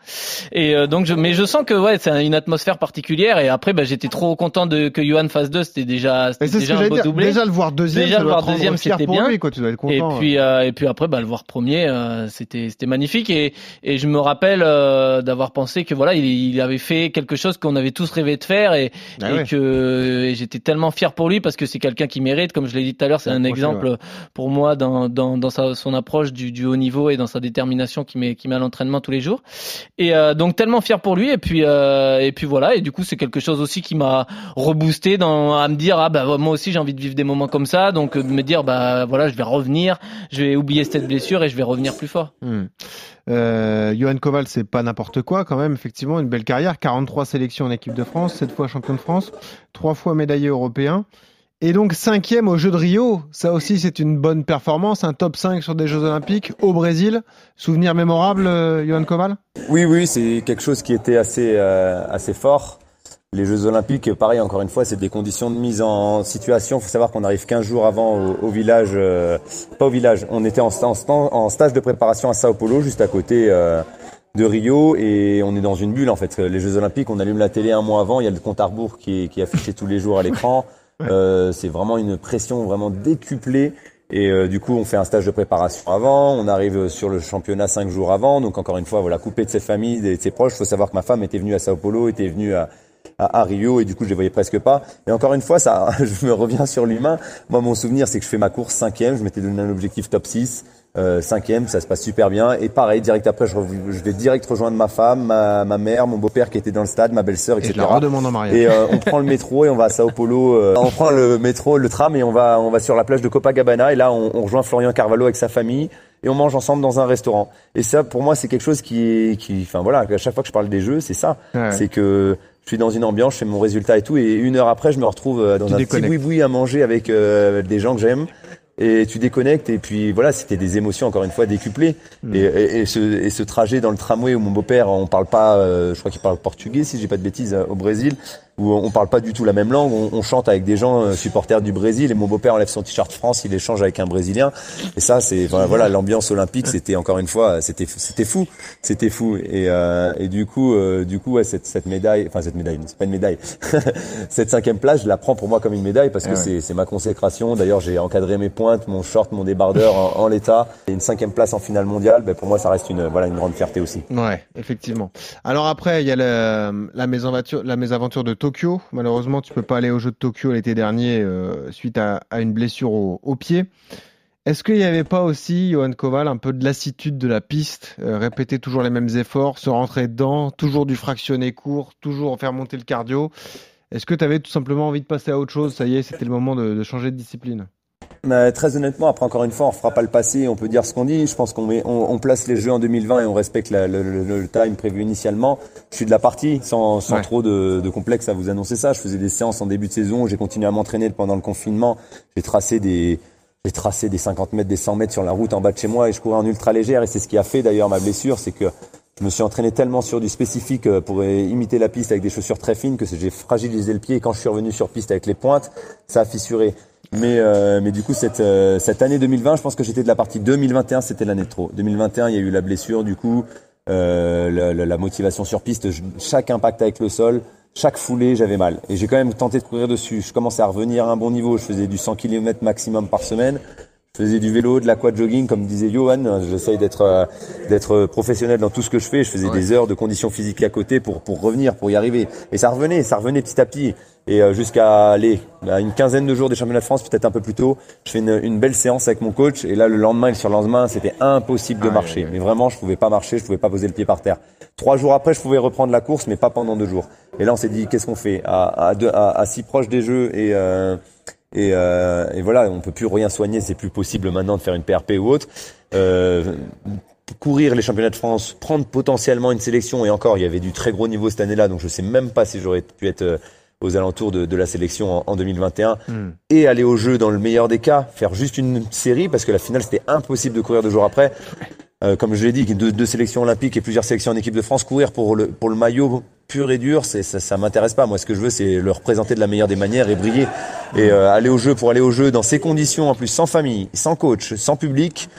Et euh, donc, je, mais je sens que ouais, c'est une atmosphère particulière. Et après, bah, j'étais trop content de que Johan fasse deux. C'était déjà, c'était déjà un beau dire. doublé. Déjà le voir deuxième, Déjà le voir deuxième, c'était bien. lui, quoi. Tu dois être Et puis euh, et puis après bah le voir premier euh, c'était c'était magnifique et et je me rappelle euh, d'avoir pensé que voilà il, il avait fait quelque chose qu'on avait tous rêvé de faire et, Ah et ouais. que j'étais tellement fier pour lui parce que c'est quelqu'un qui mérite comme je l'ai dit tout à l'heure c'est un exemple pour moi dans dans dans sa, son approche du, du haut niveau et dans sa détermination qui met qui met à l'entraînement tous les jours. Et euh, donc tellement fier pour lui. Et puis euh, et puis voilà. Et du coup, c'est quelque chose aussi qui m'a reboosté dans à me dire ah bah moi aussi j'ai envie de vivre des moments comme ça. Donc de me dire bah voilà, je vais revenir, je vais oublier cette blessure et je vais revenir plus fort. Hmm. Euh, Johan Koval, c'est pas n'importe quoi quand même, effectivement, une belle carrière, 43 sélections en équipe de France, 7 fois champion de France, 3 fois médaillé européen. Et donc cinquième au Jeu de Rio, ça aussi c'est une bonne performance, un top 5 sur des Jeux Olympiques au Brésil. Souvenir mémorable, euh, Johan Koval Oui, oui, c'est quelque chose qui était assez, euh, assez fort. Les Jeux Olympiques, pareil, encore une fois, c'est des conditions de mise en situation. Il faut savoir qu'on arrive 15 jours avant au, au village, euh, pas au village, on était en, en, en, stage de préparation à Sao Paulo, juste à côté de Rio, et on est dans une bulle en fait. Les Jeux Olympiques, on allume la télé un mois avant, il y a le compte à rebours qui est, qui est affiché tous les jours à l'écran. Euh, c'est vraiment une pression vraiment décuplée. Et euh, du coup, on fait un stage de préparation avant, on arrive sur le championnat cinq jours avant. Donc encore une fois, voilà, coupé de ses familles, de ses proches. Il faut savoir que ma femme était venue à Sao Paulo, était venue à, à, Rio et du coup je les voyais presque pas. Et encore une fois, ça, je me reviens sur l'humain. Moi, mon souvenir, c'est que je fais ma course cinquième. Je m'étais donné un objectif top 6. Euh, cinquième, ça se passe super bien. Et pareil, direct après, je, je vais direct rejoindre ma femme, ma, ma mère, mon beau-père qui était dans le stade, ma belle-sœur, etc. Et, je la redemande en mariage. et euh, on prend le métro et on va à Sao Paulo. Euh, on prend le métro, le tram et on va, on va sur la plage de Copacabana. Et là, on, on rejoint Florian Carvalho avec sa famille et on mange ensemble dans un restaurant. Et ça, pour moi, c'est quelque chose qui, qui, enfin voilà, à chaque fois que je parle des jeux, c'est ça, Ouais. c'est que je suis dans une ambiance, je fais mon résultat et tout, et une heure après, je me retrouve euh, dans Tu un déconnectes. petit boui-boui à manger avec euh, des gens que j'aime. Et tu déconnectes et puis voilà, c'était des émotions encore une fois décuplées. Mm. Et, et, et ce, et ce trajet dans le tramway où mon beau-père, on parle pas, euh, je crois qu'il parle portugais si j'ai pas de bêtises, euh, au Brésil, où on parle pas du tout la même langue. On, on chante avec des gens euh, supporters du Brésil et mon beau-père enlève son t-shirt France, il échange avec un Brésilien. Et ça, c'est voilà, l'ambiance olympique, c'était encore une fois, c'était c'était fou, c'était fou. Et, euh, et du coup, euh, du coup, ouais, cette, cette médaille, enfin cette médaille, c'est pas une médaille, cette cinquième place, je la prends pour moi comme une médaille parce que ouais. c'est c'est ma consécration. D'ailleurs, j'ai encadré mes pointes, mon short, mon débardeur en, en l'état. Et une cinquième place en finale mondiale, ben, pour moi, ça reste une voilà une grande fierté aussi. Ouais, effectivement. Alors après, il y a le- la, mésaventure, la mésaventure de Tokyo. Malheureusement, tu peux pas aller aux Jeux de Tokyo l'été dernier euh, suite à, une blessure au, pied. Est-ce qu'il n'y avait pas aussi, Johan Koval, un peu de lassitude de la piste, euh, répéter toujours les mêmes efforts, se rentrer dedans, toujours du fractionné court, toujours faire monter le cardio? Est-ce que tu avais tout simplement envie de passer à autre chose? Ça y est, c'était le moment de changer de discipline. Mais très honnêtement, après encore une fois, on fera pas le passé, on peut dire ce qu'on dit. Je pense qu'on met, on, on place les jeux en 2020 et on respecte la- le, le- le time prévu initialement. Je suis de la partie, sans, sans Ouais. trop de, de complexe à vous annoncer ça. Je faisais des séances en début de saison, j'ai continué à m'entraîner pendant le confinement. J'ai tracé des, j'ai tracé des 50 mètres, des 100 mètres sur la route en bas de chez moi et je courais en ultra légère et c'est ce qui a fait d'ailleurs ma blessure, c'est que je me suis entraîné tellement sur du spécifique euh, pour imiter la piste avec des chaussures très fines que j'ai fragilisé le pied et quand je suis revenu sur piste avec les pointes, ça a fissuré. Mais, euh, mais du coup, cette, euh, cette année 2020, je pense que j'étais de la partie 2021, c'était l'année de trop. 2021, il y a eu la blessure, du coup, euh, la, motivation sur piste, chaque impact avec le sol, chaque foulée, j'avais mal. Et j'ai quand même tenté de courir dessus. Je commençais à revenir à un bon niveau. Je faisais du 100 km maximum par semaine. Je faisais du vélo, de l'aquad jogging, comme disait Johan. J'essaye d'être euh, d'être professionnel dans tout ce que je fais. Je faisais des heures de conditions physiques à côté pour pour revenir, pour y arriver. Et ça revenait, ça revenait petit à petit. Et euh, jusqu'à aller à une quinzaine de jours des championnats de France, peut-être un peu plus tôt, je fais une, une belle séance avec mon coach. Et là, le lendemain et le surlendemain, c'était impossible de Aïe, marcher. Mais vraiment, je pouvais pas marcher, je pouvais pas poser le pied par terre. Trois jours après, je pouvais reprendre la course, mais pas pendant deux jours. Et là, on s'est dit, qu'est-ce qu'on fait? À, à, à, à si proche des Jeux et euh, et, euh, et voilà, on peut plus rien soigner, c'est plus possible maintenant de faire une PRP ou autre. Euh, courir les championnats de France, prendre potentiellement une sélection, et encore, il y avait du très gros niveau cette année-là, donc je sais même pas si j'aurais pu être euh, aux alentours de, de la sélection en, en 2021, Hmm. et aller au jeu dans le meilleur des cas, faire juste une série, parce que la finale c'était impossible de courir deux jours après. Euh, comme je l'ai dit, deux, deux sélections olympiques et plusieurs sélections en équipe de France, courir pour le, pour le maillot pur et dur, ça, ça m'intéresse pas. Moi, ce que je veux, c'est le représenter de la meilleure des manières et briller. Et euh, aller au jeu pour aller au jeu dans ces conditions, en plus sans famille, sans coach, sans public,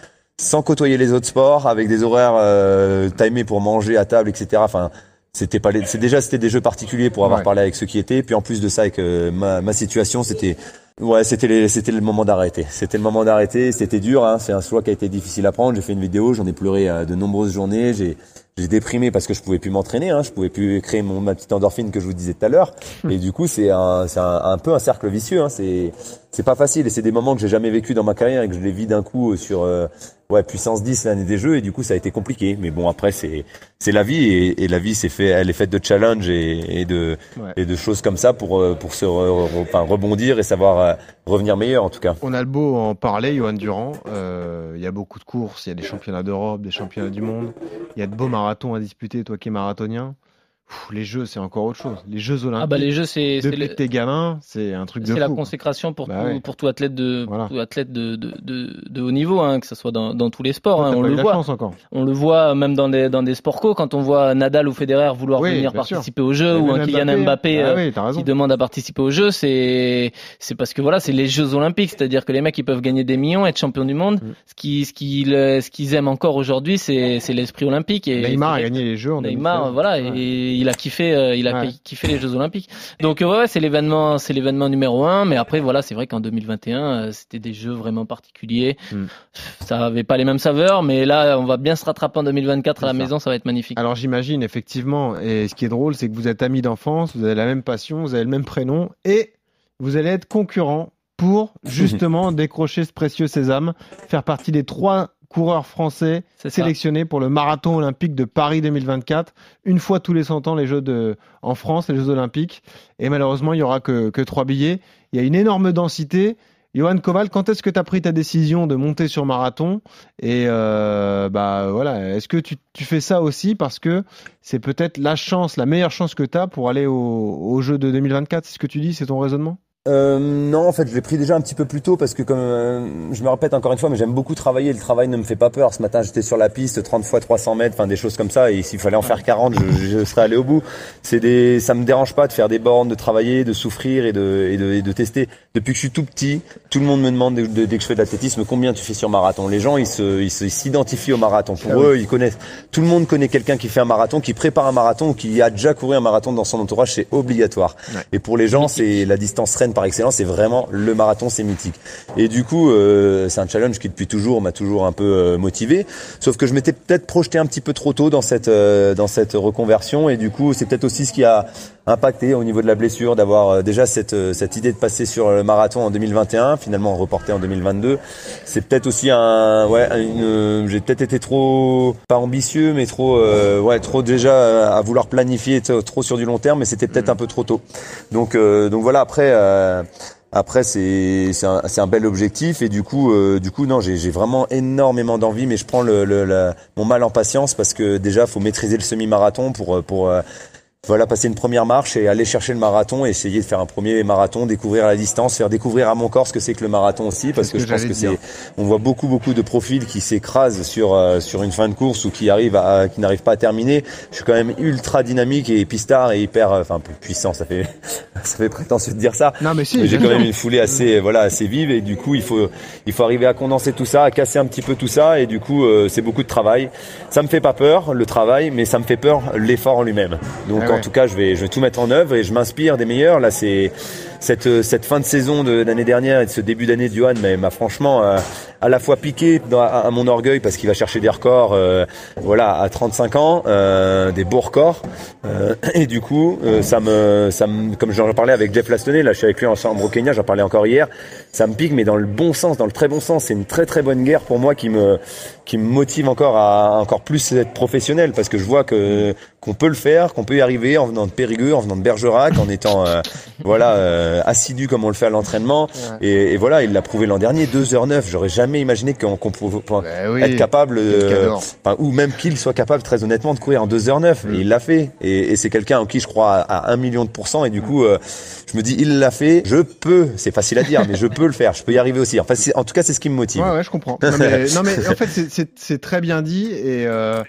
sans côtoyer les autres sports, avec des horaires euh, timés pour manger à table, etc. Enfin, c'était pas les- c'est déjà c'était des jeux particuliers pour avoir Ouais. parlé avec ceux qui étaient. Puis en plus de ça, avec euh, ma, ma situation, c'était Ouais, c'était les- c'était le moment d'arrêter. C'était le moment d'arrêter. C'était dur. Hein. C'est un choix qui a été difficile à prendre. J'ai fait une vidéo. J'en ai pleuré euh, de nombreuses journées. J'ai j'ai déprimé parce que je pouvais plus m'entraîner. Hein. Je pouvais plus créer mon ma petite endorphine que je vous disais tout à l'heure. Et du coup, c'est un c'est un, un peu un cercle vicieux. Hein. C'est c'est pas facile. Et c'est des moments que j'ai jamais vécu dans ma carrière et que je les vis d'un coup sur euh, ouais puissance 10 l'année des jeux. Et du coup, ça a été compliqué. Mais bon, après c'est c'est la vie et, et la vie c'est fait. Elle est faite de challenges et, et de Ouais. et de choses comme ça pour euh, pour se re- re- enfin, rebondir et savoir euh, revenir meilleur en tout cas. On a le beau en parler, Johan Durand. Euh, Il y a beaucoup de courses, il y a des championnats d'Europe, des championnats du monde. Il y a de beaux marathons à disputer, toi qui es marathonien. Pff, les Jeux, c'est encore autre chose. Les Jeux Olympiques. Ah bah les jeux, c'est Depuis le- que t'es gamin, c'est un truc de c'est la consécration pour, Bah tout, ouais. pour tout athlète de Voilà. tout athlète de, de, de, de haut niveau, hein, que ce soit dans, dans tous les sports. Toi, hein, on le voit. On le voit même dans des, dans des sports co, quand on voit Nadal ou Federer vouloir Oui, venir sûr. participer aux Jeux Et ou un Kylian Mbappé, Ah euh, oui, qui demande à participer aux Jeux, c'est c'est parce que voilà, c'est les Jeux Olympiques, c'est-à-dire que les mecs ils peuvent gagner des millions, être champions du monde. Mm. Ce qui ce qu'ils ce qu'ils aiment encore aujourd'hui, c'est c'est l'esprit olympique. Et Neymar a gagné les Jeux en Neymar, 2016. voilà, Ouais. et il a kiffé, euh, il a Ouais. kiffé les Jeux Olympiques. Donc euh, ouais, c'est l'événement, c'est l'événement numéro un. Mais après voilà, c'est vrai qu'en 2021, euh, c'était des Jeux vraiment particuliers. Mm. Ça avait pas les mêmes saveurs, mais là, on va bien se rattraper en 2024 à la ça. maison, ça va être magnifique. Alors j'imagine effectivement, et ce qui est drôle, c'est que vous êtes amis d'enfance, vous avez la même passion, vous avez le même prénom, et vous allez être concurrents pour justement décrocher ce précieux sésame, faire partie des trois coureurs français ça. sélectionnés pour le marathon olympique de Paris 2024, une fois tous les 100 ans les Jeux de en France, les Jeux olympiques, et malheureusement il y aura que que trois billets. Il y a une énorme densité. Johan Koval, quand est-ce que tu as pris ta décision de monter sur marathon? Et euh, bah voilà, est-ce que tu, tu fais ça aussi parce que c'est peut-être la chance, la meilleure chance que tu as pour aller au, au jeu de 2024 C'est ce que tu dis, c'est ton raisonnement? Euh, non, en fait, je l'ai pris déjà un petit peu plus tôt parce que comme euh, je me répète encore une fois, mais j'aime beaucoup travailler. Le travail ne me fait pas peur. Ce matin, j'étais sur la piste, 30 fois 300 mètres, enfin des choses comme ça. Et s'il fallait en faire 40, je, je serais allé au bout. C'est des, ça me dérange pas de faire des bornes, de travailler, de souffrir et de, et de, et de tester. Depuis que je suis tout petit, tout le monde me demande de- de- dès que je fais de l'athlétisme combien tu fais sur marathon? Les gens, ils se, ils s'identifient au marathon. Pour Ah eux, ils connaissent. Tout le monde connaît quelqu'un qui fait un marathon, qui prépare un marathon, ou qui a déjà couru un marathon dans son entourage. C'est obligatoire. Ouais. Et pour les gens, c'est la distance reine par excellence. C'est vraiment le marathon, c'est mythique. Et du coup, euh, c'est un challenge qui depuis toujours m'a toujours un peu euh, motivé. Sauf que je m'étais peut-être projeté un petit peu trop tôt dans cette euh, dans cette reconversion. Et du coup, c'est peut-être aussi ce qui a impacté au niveau de la blessure, d'avoir euh, déjà cette cette idée de passer sur le marathon en 2021, finalement reporté en 2022. C'est peut-être aussi un ouais une, euh, j'ai peut-être été trop pas ambitieux, mais trop euh, ouais trop déjà à vouloir planifier trop sur du long terme, mais c'était peut-être un peu trop tôt. Donc euh, donc voilà après. euh, après c'est un, bel objectif et du coup euh, du coup non j'ai vraiment énormément d'envie mais je prends le, mon mal en patience parce que déjà faut maîtriser le semi-marathon pour pour euh, voilà passer une première marche et aller chercher le marathon essayer de faire un premier marathon découvrir la distance faire découvrir à mon corps ce que c'est que le marathon aussi parce ce que, que je pense que c'est on voit beaucoup beaucoup de profils qui s'écrasent sur euh, sur une fin de course ou qui arrivent à qui n'arrivent pas à terminer je suis quand même ultra dynamique et pistard et hyper euh, enfin puissant ça fait ça fait prétentieux de dire ça Non mais si, j'ai quand même une foulée assez voilà assez vive et du coup il faut il faut arriver à condenser tout ça, à casser un petit peu tout ça et du coup euh, c'est beaucoup de travail. Ça me fait pas peur le travail, mais ça me fait peur l'effort en lui-même. Donc Ah en tout cas je vais je vais tout mettre en œuvre et je m'inspire des meilleurs. Là c'est cette cette fin de saison de l'année dernière et de ce début d'année de Johan m'a m'a franchement euh, à la fois piqué dans- à, à mon orgueil parce qu'il va chercher des records euh, voilà à 35 ans euh, des beaux records. Euh, et du coup euh, ça me ça me comme j'en parlais avec Jeff Lastonnet là je suis avec lui ensemble au Kenya j'en parlais encore hier ça me pique mais dans le bon sens dans le très bon sens. C'est une très très bonne guerre pour moi qui me qui me motive encore à encore plus être professionnel parce que je vois que qu'on peut le faire qu'on peut y arriver en venant de Périgueux en venant de Bergerac en étant euh, voilà euh, assidu comme on le fait à l'entraînement. Et, et voilà il l'a prouvé l'an dernier 2h09 j'aurais jamais imaginé qu'on pouvait Bah oui, être capable euh, enfin, ou même qu'il soit capable très honnêtement de courir en 2h09 et il l'a fait. Et, et c'est quelqu'un en qui je crois à, 1 million de pourcents. Et du coup euh, je me dis il l'a fait. Je peux c'est facile à dire mais je peux le faire. Je peux y arriver aussi. Enfin en tout cas c'est ce qui me motive. Ouais, ouais, je comprends. Non, mais, non, mais en fait, c'est- très bien dit. Et, euh,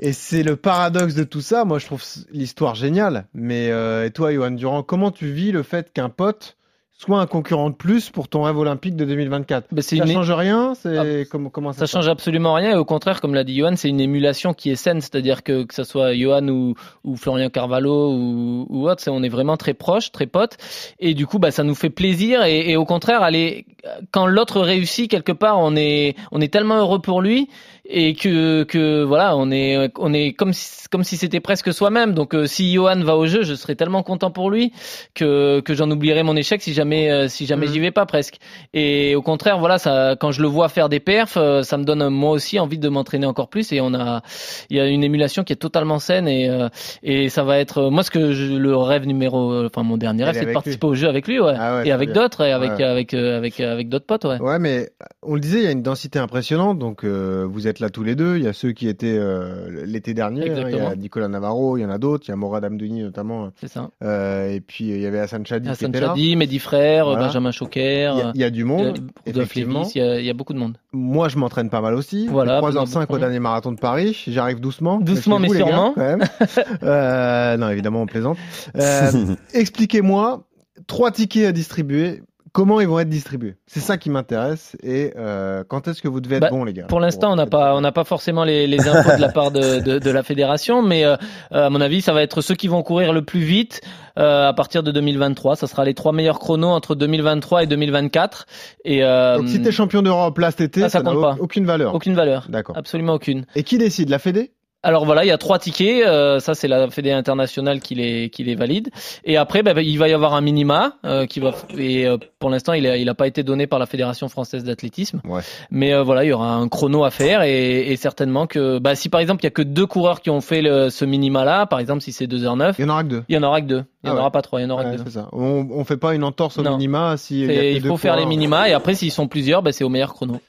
et c'est le paradoxe de tout ça. Moi, je trouve l'histoire géniale. Mais euh, et toi, Johan Durand, comment tu vis le fait qu'un pote soit un concurrent de plus pour ton rêve olympique de 2024. Bah, ça une- change rien C'est Ah, comment, comment ça, Ça change absolument rien et au contraire, comme l'a dit Johan, c'est une émulation qui est saine, c'est-à-dire que que ça soit Johan ou, ou Florian Carvalho ou, ou autre, on est vraiment très proches, très potes et du coup, bah, ça nous fait plaisir et, et au contraire, aller quand l'autre réussit quelque part, on est on est tellement heureux pour lui et que que voilà, on est on est comme si, comme si c'était presque soi-même. Donc euh, si Johan va au jeu, je serais tellement content pour lui que que j'en oublierais mon échec si jamais euh, si jamais Mhm. j'y vais pas presque. Et au contraire, voilà, ça, quand je le vois faire des perfs, euh, ça me donne moi aussi envie de m'entraîner encore plus. Et on a, il y a une émulation qui est totalement saine et euh, et ça va être moi ce que je, le rêve numéro, euh, enfin mon dernier rêve, c'est de avec participer au jeu avec lui, ouais, Ah ouais, et avec d'autres, et avec Ouais. avec euh, avec avec d'autres potes, ouais. Ouais, mais on le disait, il y a une densité impressionnante. Donc, euh, vous êtes là tous les deux. Il y a ceux qui étaient euh, l'été dernier. hein, il y a. Nicolas Navarro, il y en a d'autres. Il y a Morad Amdouni notamment. C'est ça. Euh, et puis, il y avait Hassan Chadi Hassan. Chadi, Mehdi Frère, Voilà. Benjamin Choquer, Il y, a, il y a du euh, monde. Effectivement. Lévis, il y, a, il y a beaucoup de monde. Moi, je m'entraîne pas mal aussi. Voilà, 3h05 beaucoup. au dernier marathon de Paris. J'arrive doucement. Doucement, mais gars, sûrement. quand même. Euh, non, évidemment, on plaisante. Euh, Expliquez-moi, trois tickets à distribuer. Comment ils vont être distribués C'est ça qui m'intéresse. Et euh, quand est-ce que vous devez être Bah, bon, les gars Pour l'instant, on n'a pas, on n'a pas forcément les, les infos de la part de, de, de la fédération, mais euh, à mon avis, ça va être ceux qui vont courir le plus vite euh, à partir de 2023. Ça sera les trois meilleurs chronos entre 2023 et 2024. Et euh, Donc, si t'es champion d'Europe là cet été, Ah, ça n'a compte au- pas. aucune valeur. aucune valeur, D'accord. absolument aucune. Et qui décide? La Fédé? Alors voilà, il y a trois tickets. euh, ça, c'est la Fédé internationale qui les qui les valide. Et après, bah, il va y avoir un minima euh, qui va. Et euh, pour l'instant, il a il a pas été donné par la Fédération française d'athlétisme. Ouais. Mais euh, voilà, il y aura un chrono à faire et, et certainement que bah, si par exemple il y a que deux coureurs qui ont fait le, ce minima là, par exemple si c'est 2h09, Il y en aura que deux. il y en aura que deux. Il y Ah en ouais. aura pas trois, il y en aura Ouais, que deux. ça. On, on fait pas une entorse au Non. minima si C'est- y a que il faut faire les minima et après s'ils sont plusieurs, bah, c'est au meilleur chrono.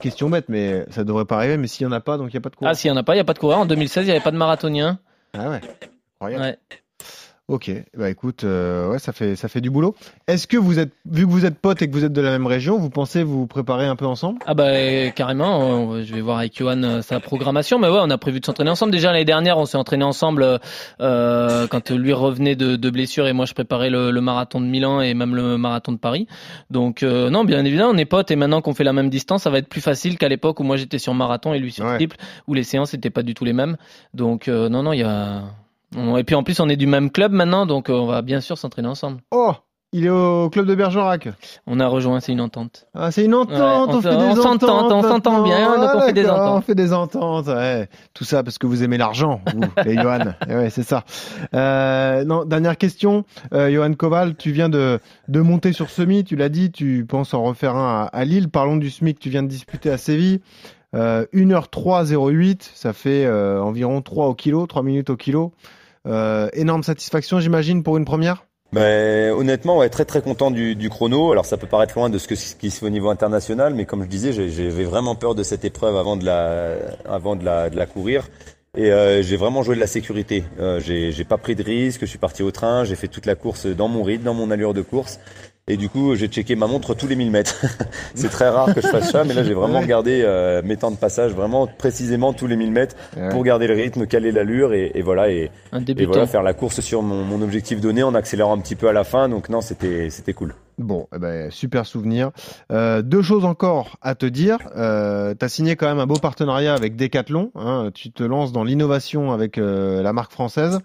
Question bête, mais ça devrait pas arriver. Mais s'il y en a pas, donc il y a pas de coureur. Ah s'il y en a pas, il y a pas de coureur. En 2016, il y avait pas de marathonien. Ah ouais. Incroyable. Ouais. Ok, bah écoute, euh, ouais, ça fait ça fait du boulot. Est-ce que vous êtes, vu que vous êtes potes et que vous êtes de la même région, vous pensez vous préparer un peu ensemble? Ah bah euh, carrément, euh, je vais voir avec Johan euh, sa programmation, mais ouais, on a prévu de s'entraîner ensemble. Déjà l'année dernière, on s'est entraîné ensemble euh, quand lui revenait de, de blessure et moi je préparais le, le marathon de Milan et même le marathon de Paris. Donc euh, non, bien évidemment, on est potes et maintenant qu'on fait la même distance, ça va être plus facile qu'à l'époque où moi j'étais sur marathon et lui sur Ouais. triple, où les séances n'étaient pas du tout les mêmes. Donc euh, non, non, il y a... Et puis en plus, on est du même club maintenant, donc euh, on va bien sûr s'entraîner ensemble. Oh, il est au club de Bergerac. On a rejoint, c'est une entente. Ah, c'est une entente. Ouais, on fait des on ententes on s'entend bien, donc Ah, on fait des ententes. On fait des ententes. Ouais. Tout ça parce que vous aimez l'argent, vous, les Johan. Eh ouais, c'est ça. Euh, non, dernière question. Euh, Johan Koval, tu viens de de monter sur Semi. Tu l'as dit. Tu penses en refaire un à, à Lille. Parlons du SMI que tu viens de disputer à Séville. Euh, 1h308, ça fait euh, environ 3 au kilo, 3 minutes au kilo. Euh, énorme satisfaction, j'imagine, pour une première? Ben, honnêtement, ouais, très très content du, du chrono. Alors ça peut paraître loin de ce, que, ce qui se fait au niveau international, mais comme je disais, j'avais vraiment peur de cette épreuve avant de la, avant de la, de la courir. Et euh, j'ai vraiment joué de la sécurité. Euh, j'ai pas pris de risque. Je suis parti au train. J'ai fait toute la course dans mon rythme, dans mon allure de course. Et du coup, j'ai checké ma montre tous les 1000 mètres. C'est très rare que je fasse ça, mais là, j'ai vraiment regardé euh, mes temps de passage, vraiment précisément tous les 1000 mètres Ouais. pour garder le rythme, caler l'allure et, et voilà. Et, et voilà, faire la course sur mon, mon objectif donné en accélérant un petit peu à la fin. Donc non, c'était c'était cool. Bon, eh ben, super souvenir. Euh, deux choses encore à te dire. Euh, tu as signé quand même un beau partenariat avec Decathlon. Hein, tu te lances dans l'innovation avec euh, la marque française.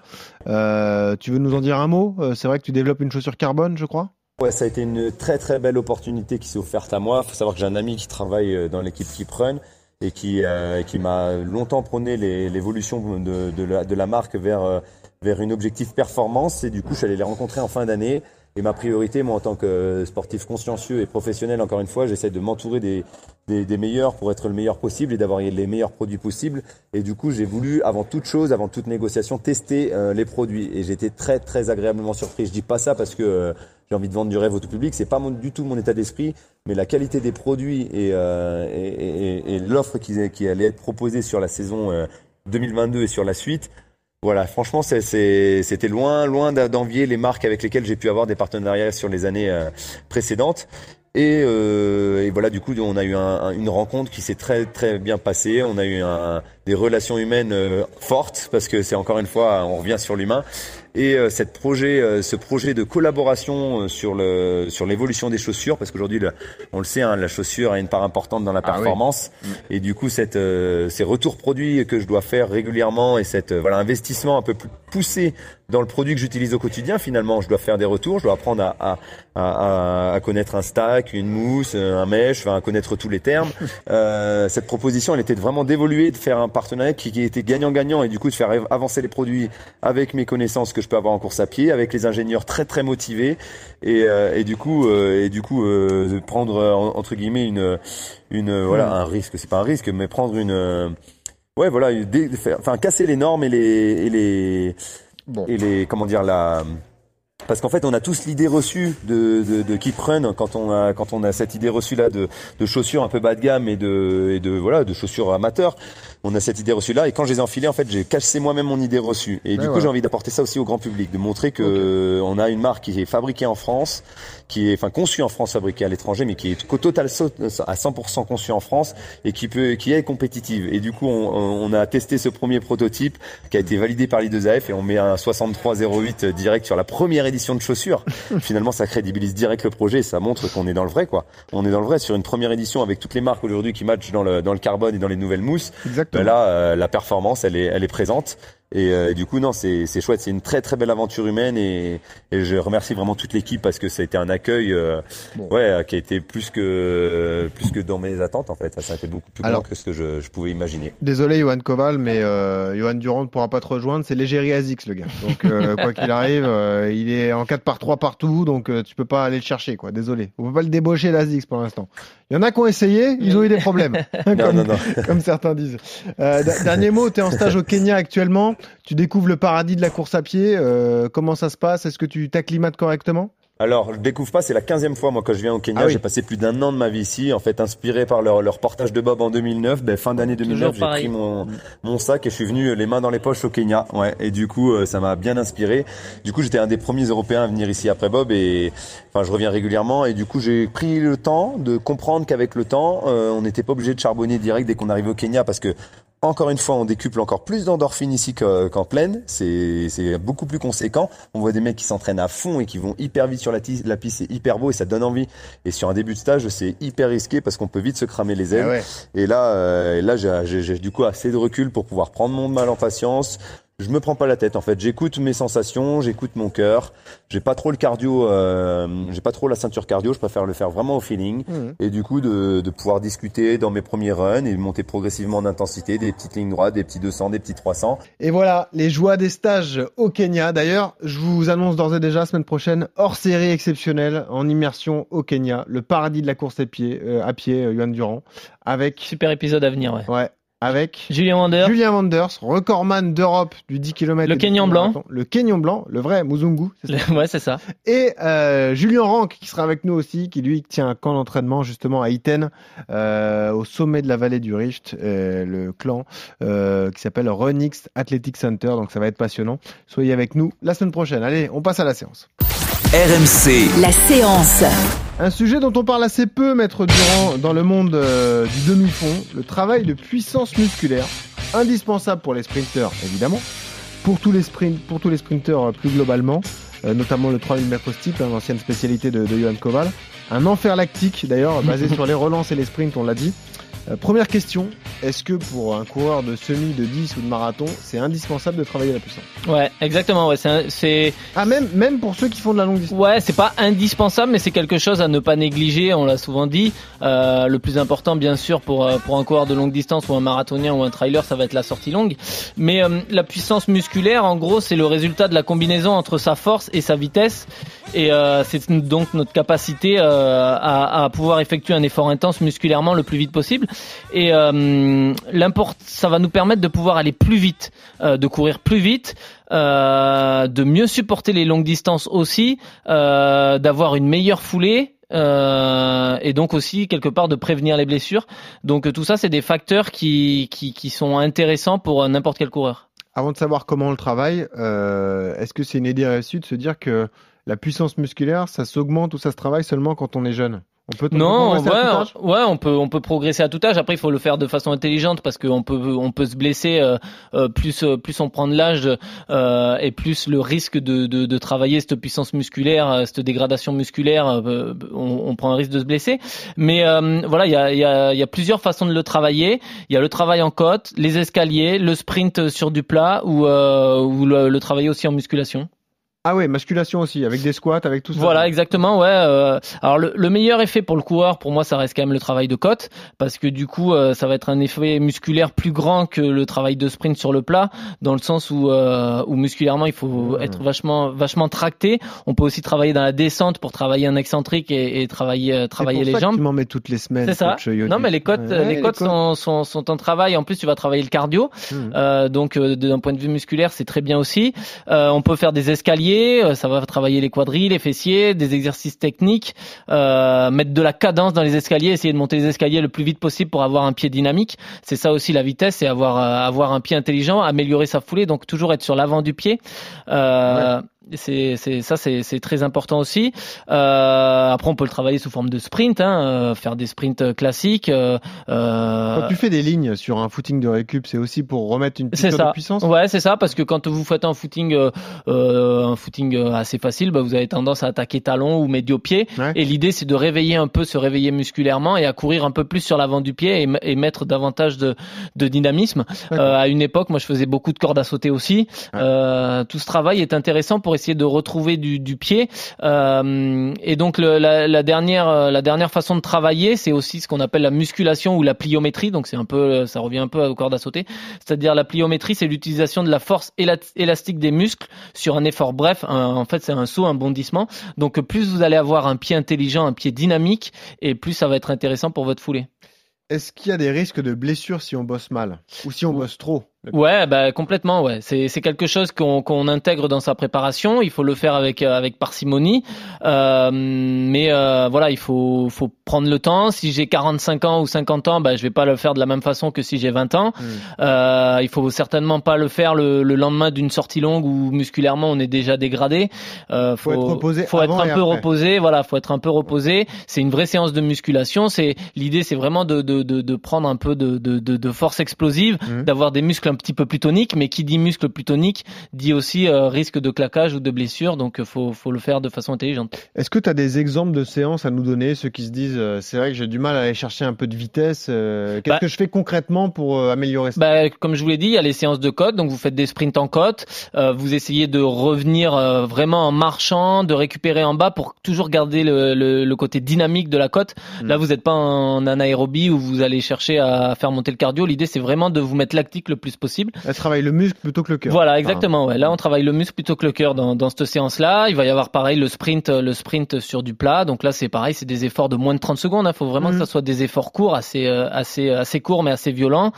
Euh, tu veux nous en dire un mot? C'est vrai que tu développes une chaussure carbone, je crois? Ouais, ça a été une très très belle opportunité qui s'est offerte à moi. Il faut savoir que j'ai un ami qui travaille euh, dans l'équipe Keep Run et qui, euh, qui m'a longtemps prôné l'évolution de, de, la, de la marque vers, euh, vers une objectif performance. Et du coup, je suis allé les rencontrer en fin d'année. Et ma priorité, moi, en tant que sportif consciencieux et professionnel, encore une fois, j'essaie de m'entourer des, des, des meilleurs pour être le meilleur possible et d'avoir les meilleurs produits possibles. Et du coup, j'ai voulu, avant toute chose, avant toute négociation, tester euh, les produits. Et j'étais très, très agréablement surpris. Je dis pas ça parce que euh, j'ai envie de vendre du rêve au tout public. C'est pas du tout mon état d'esprit, mais la qualité des produits et, euh, et, et- et l'offre qui, qui allait être proposée sur la saison euh, 2022 et sur la suite. Voilà, franchement, c'était loin, loin d'envier les marques avec lesquelles j'ai pu avoir des partenariats sur les années euh, précédentes. Et, euh, et voilà, du coup, on a eu un- une rencontre qui s'est très très bien passée. On a eu un, des relations humaines euh, fortes, parce que c'est encore une fois, on revient sur l'humain. Et euh, cette projet, euh, ce projet de collaboration euh, sur le sur l'évolution des chaussures, parce qu'aujourd'hui, on le sait, hein, la chaussure a une part importante dans la Ah oui. performance. Et du coup, cette, euh, ces retours produits que je dois faire régulièrement et cette euh, voilà investissement un peu plus poussé dans le produit que j'utilise au quotidien, finalement, je dois faire des retours, je dois apprendre à, à, à, à- à connaître un stack, une mousse, un mèche, enfin, à connaître tous les termes. Euh, cette proposition, elle était vraiment d'évoluer, de faire un partenariat qui, qui était gagnant-gagnant et du coup de faire avancer les produits avec mes connaissances que je peux avoir en course à pied, avec les ingénieurs très très motivés et, euh, et du coup euh, et du coup euh, de prendre euh, en- entre guillemets une une euh, voilà un risque, c'est pas un risque, mais prendre une euh, ouais voilà enfin casser les normes et les et les Bon. et les comment dire la parce qu'en fait, on a tous l'idée reçue de, de, de keep run quand on a quand on a cette idée reçue là de, de chaussures un peu bas de gamme et de et de voilà de chaussures amateurs. On a cette idée reçue là et quand je les ai enfilées, en fait, j'ai cassé moi-même mon idée reçue. Et du coup, j'ai envie d'apporter ça aussi au grand public, de montrer que on a une marque qui est fabriquée en France, qui est enfin conçue en France, fabriquée à l'étranger, mais qui est au total à 100% conçue en France et qui peut qui est compétitive. Et du coup, on, on a testé ce premier prototype qui a été validé par l'I2AF et on met un 6308 direct sur la première édition de chaussures. Finalement, ça crédibilise direct le projet et ça montre qu'on est dans le vrai, quoi. On est dans le vrai sur une première édition avec toutes les marques aujourd'hui qui matchent dans le, dans le carbone et dans les nouvelles mousses. Exactement. Ben là, euh, la performance, elle est, elle est présente. Et, euh, et du coup, non, c'est chouette. C'est une très très belle aventure humaine et, et je remercie vraiment toute l'équipe parce que ça a été un accueil, euh, Bon. ouais, euh, qui a été plus que euh, plus que dans mes attentes en fait. Ça, ça a été beaucoup plus Alors- grand que ce que je, je pouvais imaginer. Désolé Johan Koval, mais Johan Durand ne pourra pas te rejoindre, c'est l'égérie Azix le gars. Donc quoi qu'il arrive, il est en 4 par 3 partout, donc tu peux pas aller le chercher quoi, désolé. On peut pas le débaucher l'Azix pour l'instant. Il y en a qui ont essayé, ils ont eu des problèmes, Non, comme, non, non. comme certains disent. Euh, dernier mot, tu es en stage au Kenya actuellement, tu découvres le paradis de la course à pied, euh, comment ça se passe? Est-ce que tu t'acclimates correctement? Alors, je découvre pas, c'est la 15e fois, moi, quand je viens au Kenya. Ah oui. J'ai passé plus d'un an de ma vie ici, en fait, inspiré par leur, leur portage de Bob en 2009. Ben, fin d'année 2009, j'ai pris mon, mon sac et je suis venu euh, les mains dans les poches au Kenya. Ouais. Et du coup, euh, ça m'a bien inspiré. Du coup, j'étais un des premiers Européens à venir ici après Bob et, enfin, je reviens régulièrement. Et du coup, j'ai pris le temps de comprendre qu'avec le temps, euh, on n'était pas obligé de charbonner direct dès qu'on arrivait au Kenya parce que encore une fois, on décuple encore plus d'endorphines ici que- qu'en plaine. C'est c'est beaucoup plus conséquent. On voit des mecs qui s'entraînent à fond et qui vont hyper vite sur la, la piste. C'est hyper beau et ça donne envie. Et sur un début de stage, c'est hyper risqué parce qu'on peut vite se cramer les ailes. Ah ouais. Et là, euh, et là, j'ai du coup assez de recul pour pouvoir prendre mon mal en patience. Je me prends pas la tête en fait. J'écoute mes sensations, j'écoute mon cœur. J'ai pas trop le cardio, euh, j'ai pas trop la ceinture cardio. Je préfère le faire vraiment au feeling. Mhm. Et du coup, de, de pouvoir discuter dans mes premiers runs et monter progressivement en intensité, des petites lignes droites, des petits 200, des petits 300. Et voilà, les joies des stages au Kenya. D'ailleurs, je vous annonce d'ores et déjà, semaine prochaine, hors série exceptionnelle, en immersion au Kenya, le paradis de la course à pied, euh, à pied, euh, Johan Durand, avec, Super épisode à venir, ouais. ouais, avec Julien Wander. Julien Wanders, recordman d'Europe du 10 km. Le Kenyan blanc. marathon. Le Kenyan blanc, le vrai Muzungu. ça Ouais, c'est ça. Et euh, Julien Rank qui sera avec nous aussi, qui lui tient un camp d'entraînement justement à Iten, euh, au sommet de la vallée du Rift, euh, le clan euh, qui s'appelle Runix Athletic Center. Donc ça va être passionnant. Soyez avec nous la semaine prochaine. Allez, on passe à la séance. RMC, La séance. Un sujet dont on parle assez peu, Maître Durand, dans le monde euh, du demi-fond, le travail de puissance musculaire, indispensable pour les sprinteurs, évidemment, pour tous les sprints, pour tous les sprinteurs euh, plus globalement, euh, notamment le 3000 mètres steep, hein, l'ancienne spécialité de, de Johan Koval. Un enfer lactique, d'ailleurs, basé sur les relances et les sprints, on l'a dit. Euh, première question, est-ce que pour un coureur de semi, de 10 ou de marathon, c'est indispensable de travailler la puissance Ouais, exactement. Ouais, c'est, Ah, même, même pour ceux qui font de la longue distance ouais, c'est pas indispensable, mais c'est quelque chose à ne pas négliger. On l'a souvent dit. Euh, le plus important, bien sûr, pour euh, pour un coureur de longue distance ou un marathonien ou un trailer, ça va être la sortie longue. Mais euh, la puissance musculaire, en gros, c'est le résultat de la combinaison entre sa force et sa vitesse. Et euh, c'est donc notre capacité euh, à, à pouvoir effectuer un effort intense musculairement le plus vite possible. Et euh, ça va nous permettre de pouvoir aller plus vite, euh, de courir plus vite, euh, de mieux supporter les longues distances aussi, d'avoir une meilleure foulée. et donc aussi quelque part de prévenir les blessures. Donc tout ça, c'est des facteurs qui, sont intéressants pour n'importe quel coureur. Avant de savoir comment on le travaille, est-ce que c'est une idée reçue de se dire que la puissance musculaire, ça s'augmente ou ça se travaille seulement quand on est jeune? On peut, on peut Non, progresser à tout ouais, âge? ouais, on peut, on peut progresser à tout âge. Après, il faut le faire de façon intelligente parce qu'on peut, on peut se blesser. euh, euh, plus, euh, plus on prend de l'âge euh, et plus le risque de, de, de travailler cette puissance musculaire, cette dégradation musculaire, euh, on, on prend un risque de se blesser. Mais euh, voilà, il y a, il y, a, il y a plusieurs façons de le travailler. Il y a le travail en côte, les escaliers, le sprint sur du plat ou, euh, ou le, le travailler aussi en musculation. Ah ouais, musculation aussi, avec des squats, avec tout ça. Voilà, exactement. Ouais. euh, alors le, le meilleur effet pour le coureur, pour moi, ça reste quand même le travail de côte, parce que du coup, euh, ça va être un effet musculaire plus grand que le travail de sprint sur le plat, dans le sens où, euh, où musculairement, il faut Mmh. être vachement, vachement tracté. On peut aussi travailler dans la descente pour travailler un excentrique et, et travailler, euh, travailler pour les ça que jambes. Tu m'en mets toutes les semaines. C'est ça. Non, mais les côtes, Ouais, les côtes sont, sont, sont en travail. En plus, tu vas travailler le cardio. Hmm. Euh, donc, euh, d'un point de vue musculaire, c'est très bien aussi. Euh, on peut faire des escaliers. Euh, ça va travailler les quadrilles, les fessiers, des exercices techniques, euh, mettre de la cadence dans les escaliers, essayer de monter les escaliers le plus vite possible pour avoir un pied dynamique. C'est ça aussi la vitesse, c'est avoir euh, avoir un pied intelligent, améliorer sa foulée. Donc toujours être sur l'avant du pied. C'est, c'est ça, c'est, c'est très important aussi. Euh, après, on peut le travailler sous forme de sprint, hein, euh, faire des sprints classiques. Euh, euh, Quand tu fais des lignes sur un footing de récup, c'est aussi pour remettre une ça. de puissance? Ouais, c'est ça, parce que quand vous faites un footing, euh, euh, un footing euh, assez facile, bah, vous avez tendance à attaquer talon ou médio-pied. Ouais. Et l'idée, c'est de réveiller un peu, se réveiller musculairement et à courir un peu plus sur l'avant du pied et, mettre davantage de, de dynamisme. Euh, à une époque, moi, je faisais beaucoup de cordes à sauter aussi. Ouais. Euh, tout ce travail est intéressant pour essayer de retrouver du, du pied. Euh, et donc, le- la, la dernière, euh, la dernière façon de travailler, c'est aussi ce qu'on appelle la musculation ou la pliométrie. Donc, c'est un peu, ça revient un peu aux cordes à sauter. C'est-à-dire la pliométrie, c'est l'utilisation de la force éla- élastique des muscles sur un effort bref. Un- en fait, c'est un saut, un bondissement. Donc, plus vous allez avoir un pied intelligent, un pied dynamique, et plus ça va être intéressant pour votre foulée. Est-ce qu'il y a des risques de blessure si on bosse mal Ou si on bosse trop? Ouais, bah complètement. Ouais, c'est c'est quelque chose qu'on qu'on intègre dans sa préparation. Il faut le faire avec euh, avec parcimonie. Euh, mais euh, voilà, il faut faut prendre le temps. Si j'ai 45 ans ou 50 ans, bah je vais pas le faire de la même façon que si j'ai 20 ans. Euh, il faut certainement pas le faire le, le lendemain d'une sortie longue où musculairement on est déjà dégradé. Euh, Faut être reposé Faut être un peu après. reposé. Voilà, faut être un peu reposé. C'est une vraie séance de musculation. C'est l'idée, c'est vraiment de, de, de, de prendre un peu de, de, de, de force explosive, Mhm. d'avoir des muscles un petit peu plus toniques. Mais qui dit muscle plus tonique dit aussi euh, risque de claquage ou de blessure. Donc euh, faut faut le faire de façon intelligente. Est-ce que tu as des exemples de séances à nous donner Ceux qui se disent, euh, c'est vrai que j'ai du mal à aller chercher un peu de vitesse. euh, Qu'est-ce Bah- que je fais concrètement pour euh, améliorer ça? Bah, comme je vous l'ai dit, il y a les séances de côte, donc vous faites des sprints en côte, euh, vous essayez de revenir vraiment en marchant, de récupérer en bas pour toujours garder le, le, le côté dynamique de la côte. Mm. Là, vous n'êtes pas en anaérobie où vous allez chercher à faire monter le cardio. L'idée, c'est vraiment de vous mettre lactique le plus possible. Elle travaille le muscle plutôt que le cœur. Voilà, exactement. Ouais. Là, on travaille le muscle plutôt que le cœur dans, dans cette séance-là. Il va y avoir pareil le sprint, le sprint sur du plat. Donc là, c'est pareil, c'est des efforts de moins de 30 secondes. Il faut vraiment Mhm. que ça soit des efforts courts, assez, euh, assez, assez courts mais assez violents.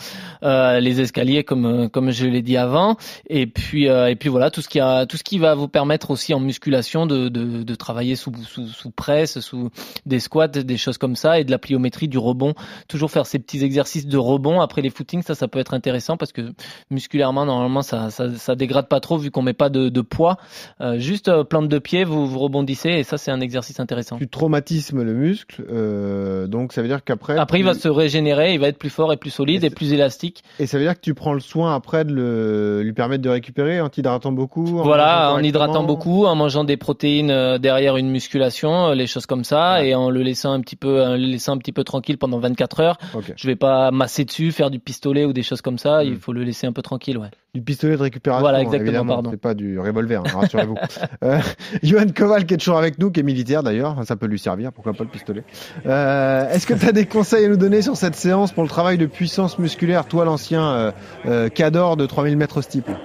Euh, les escaliers, comme, euh, comme je l'ai dit avant. Et puis, euh, et puis voilà, tout ce qui a, tout ce qui va vous permettre aussi en musculation de, de, de travailler sous, sous, sous presse, sous des squats, des choses comme ça, et de la pliométrie, du rebond. Toujours faire ces petits exercices de rebond après les footings, ça, ça peut être intéressant parce que musculairement, normalement, ça, ça, ça dégrade pas trop vu qu'on met pas de, de poids. Euh, juste euh, plante de pied, vous, vous rebondissez et ça, c'est un exercice intéressant. Tu traumatismes le muscle, euh, donc ça veut dire qu'après. Après, il va se régénérer, il va être plus fort et plus solide Et et plus élastique. Et ça veut dire que tu prends le soin après de le... lui permettre de récupérer en t'hydratant beaucoup. en Voilà, en hydratant beaucoup, en mangeant des protéines euh, derrière une musculation, euh, les choses comme ça, Ouais. et en le laissant un petit peu, en le laissant un petit peu tranquille pendant 24 heures. Je vais pas masser dessus, faire du pistolet ou des choses comme ça. Il Mm. faut le laisser un peu tranquille, ouais. Du pistolet de récupération. Voilà, hein, exactement, pardon. C'est pas du revolver, hein, rassurez-vous. euh, Johan Koval qui est toujours avec nous, qui est militaire d'ailleurs, ça peut lui servir, pourquoi pas le pistolet. Euh, Est-ce que tu as des conseils à nous donner sur cette séance pour le travail de puissance musculaire, toi l'ancien euh, euh, cador de 3000 mètres steeple?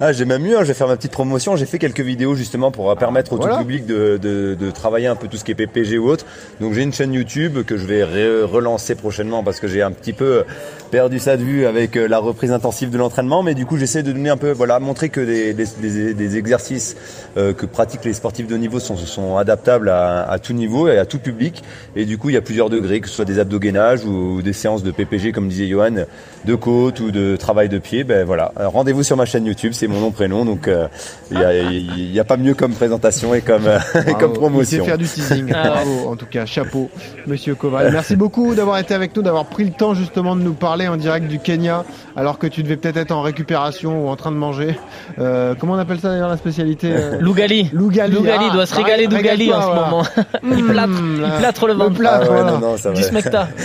Ah, j'ai même mieux, hein, je vais faire ma petite promotion. J'ai fait quelques vidéos justement pour euh, permettre au Voilà. tout public de, de, de travailler un peu tout ce qui est PPG ou autre. Donc j'ai une chaîne YouTube que je vais re- relancer prochainement parce que j'ai un petit peu perdu ça de vue avec euh, la reprise intensive de l'entraînement, mais du coup j'essaie de donner un peu, voilà, montrer que des, des, des- des exercices euh, que pratiquent les sportifs de niveau sont, sont adaptables à, à tout niveau et à tout public. Et du coup il y a plusieurs degrés, que ce soit des abdogainages ou, ou des séances de PPG comme disait Johan, de côte ou de travail de pied. Ben voilà, Euh, rendez-vous sur ma chaîne YouTube, c'est mon nom prénom, donc euh, il y, a, il y a pas mieux comme présentation et comme, et comme Bravo. Il sait promotion. faire du teasing. Ah. Bravo, en tout cas, chapeau, monsieur Koval. Merci beaucoup d'avoir été avec nous, d'avoir pris le temps justement de nous parler en direct du Kenya, alors que tu devais peut-être être en récupération ou en train de manger. Euh, comment on appelle ça d'ailleurs la spécialité euh, Lougali. Lougali. Lougali Ah, doit se régaler ré- d'Ougali en ce moment. il plâtre, il plâtre le Le ventre. plâtre, Ah ouais, voilà. non, non, ça Du smecta.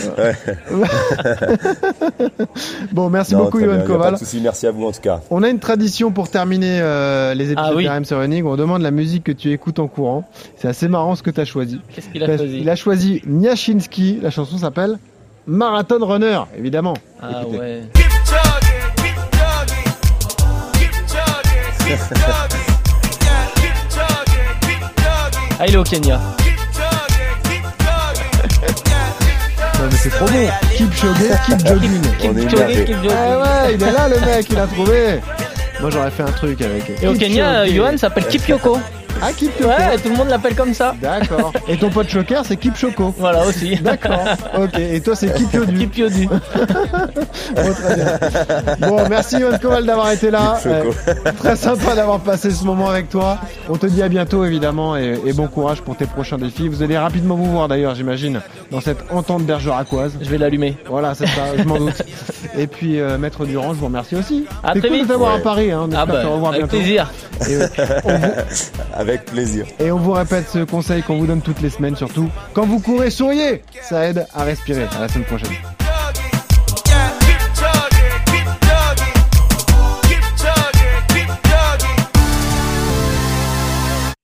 Bon, merci Non, beaucoup, très Johan bien, y a Pas Koval. de souci, merci à vous en tout cas. On a une tradition pour terminer euh, les épisodes Ah oui. de RMC Running on demande la musique que tu écoutes en courant. C'est assez marrant ce que tu as choisi. Qu'est-ce qu'il a Parce- choisi Il a choisi Nyashinsky, la chanson s'appelle Marathon Runner, évidemment. Ah Écoutez. ouais. Ah, il est au Kenya. Non, mais c'est trop bon. Keep jogging, keep jogging. On est jogging, énervé. keep jogging. Ah ouais, il est là le mec, il a trouvé. Moi j'aurais fait un truc avec. Et au Kenya, jogging. Johan s'appelle Kipyoko. Ah, Keep Choco. Ouais, tout le monde l'appelle comme ça. D'accord. Et ton pote choker, c'est Keep Choco. Voilà aussi. D'accord. Ok. Et toi, c'est Keep Yodu. Kipyodu. Oh, très bien. Bon, merci Yohan Koval d'avoir été là. Euh, très sympa d'avoir passé ce moment avec toi. On te dit à bientôt évidemment et, et bon courage pour tes prochains défis. Vous allez rapidement vous voir d'ailleurs, j'imagine, dans cette entente bergeracoise. Je vais l'allumer. Voilà, c'est ça, je m'en doute. Et puis euh, Maître Durand, je vous remercie aussi. À très cool vite. de t'avoir Ouais. à Paris. Hein. On Ah espère te bah, revoir avec bientôt. plaisir. Et, euh, on vous, Avec plaisir. et on vous répète ce conseil qu'on vous donne toutes les semaines surtout. Quand vous courez, souriez Ça aide à respirer. À la semaine prochaine.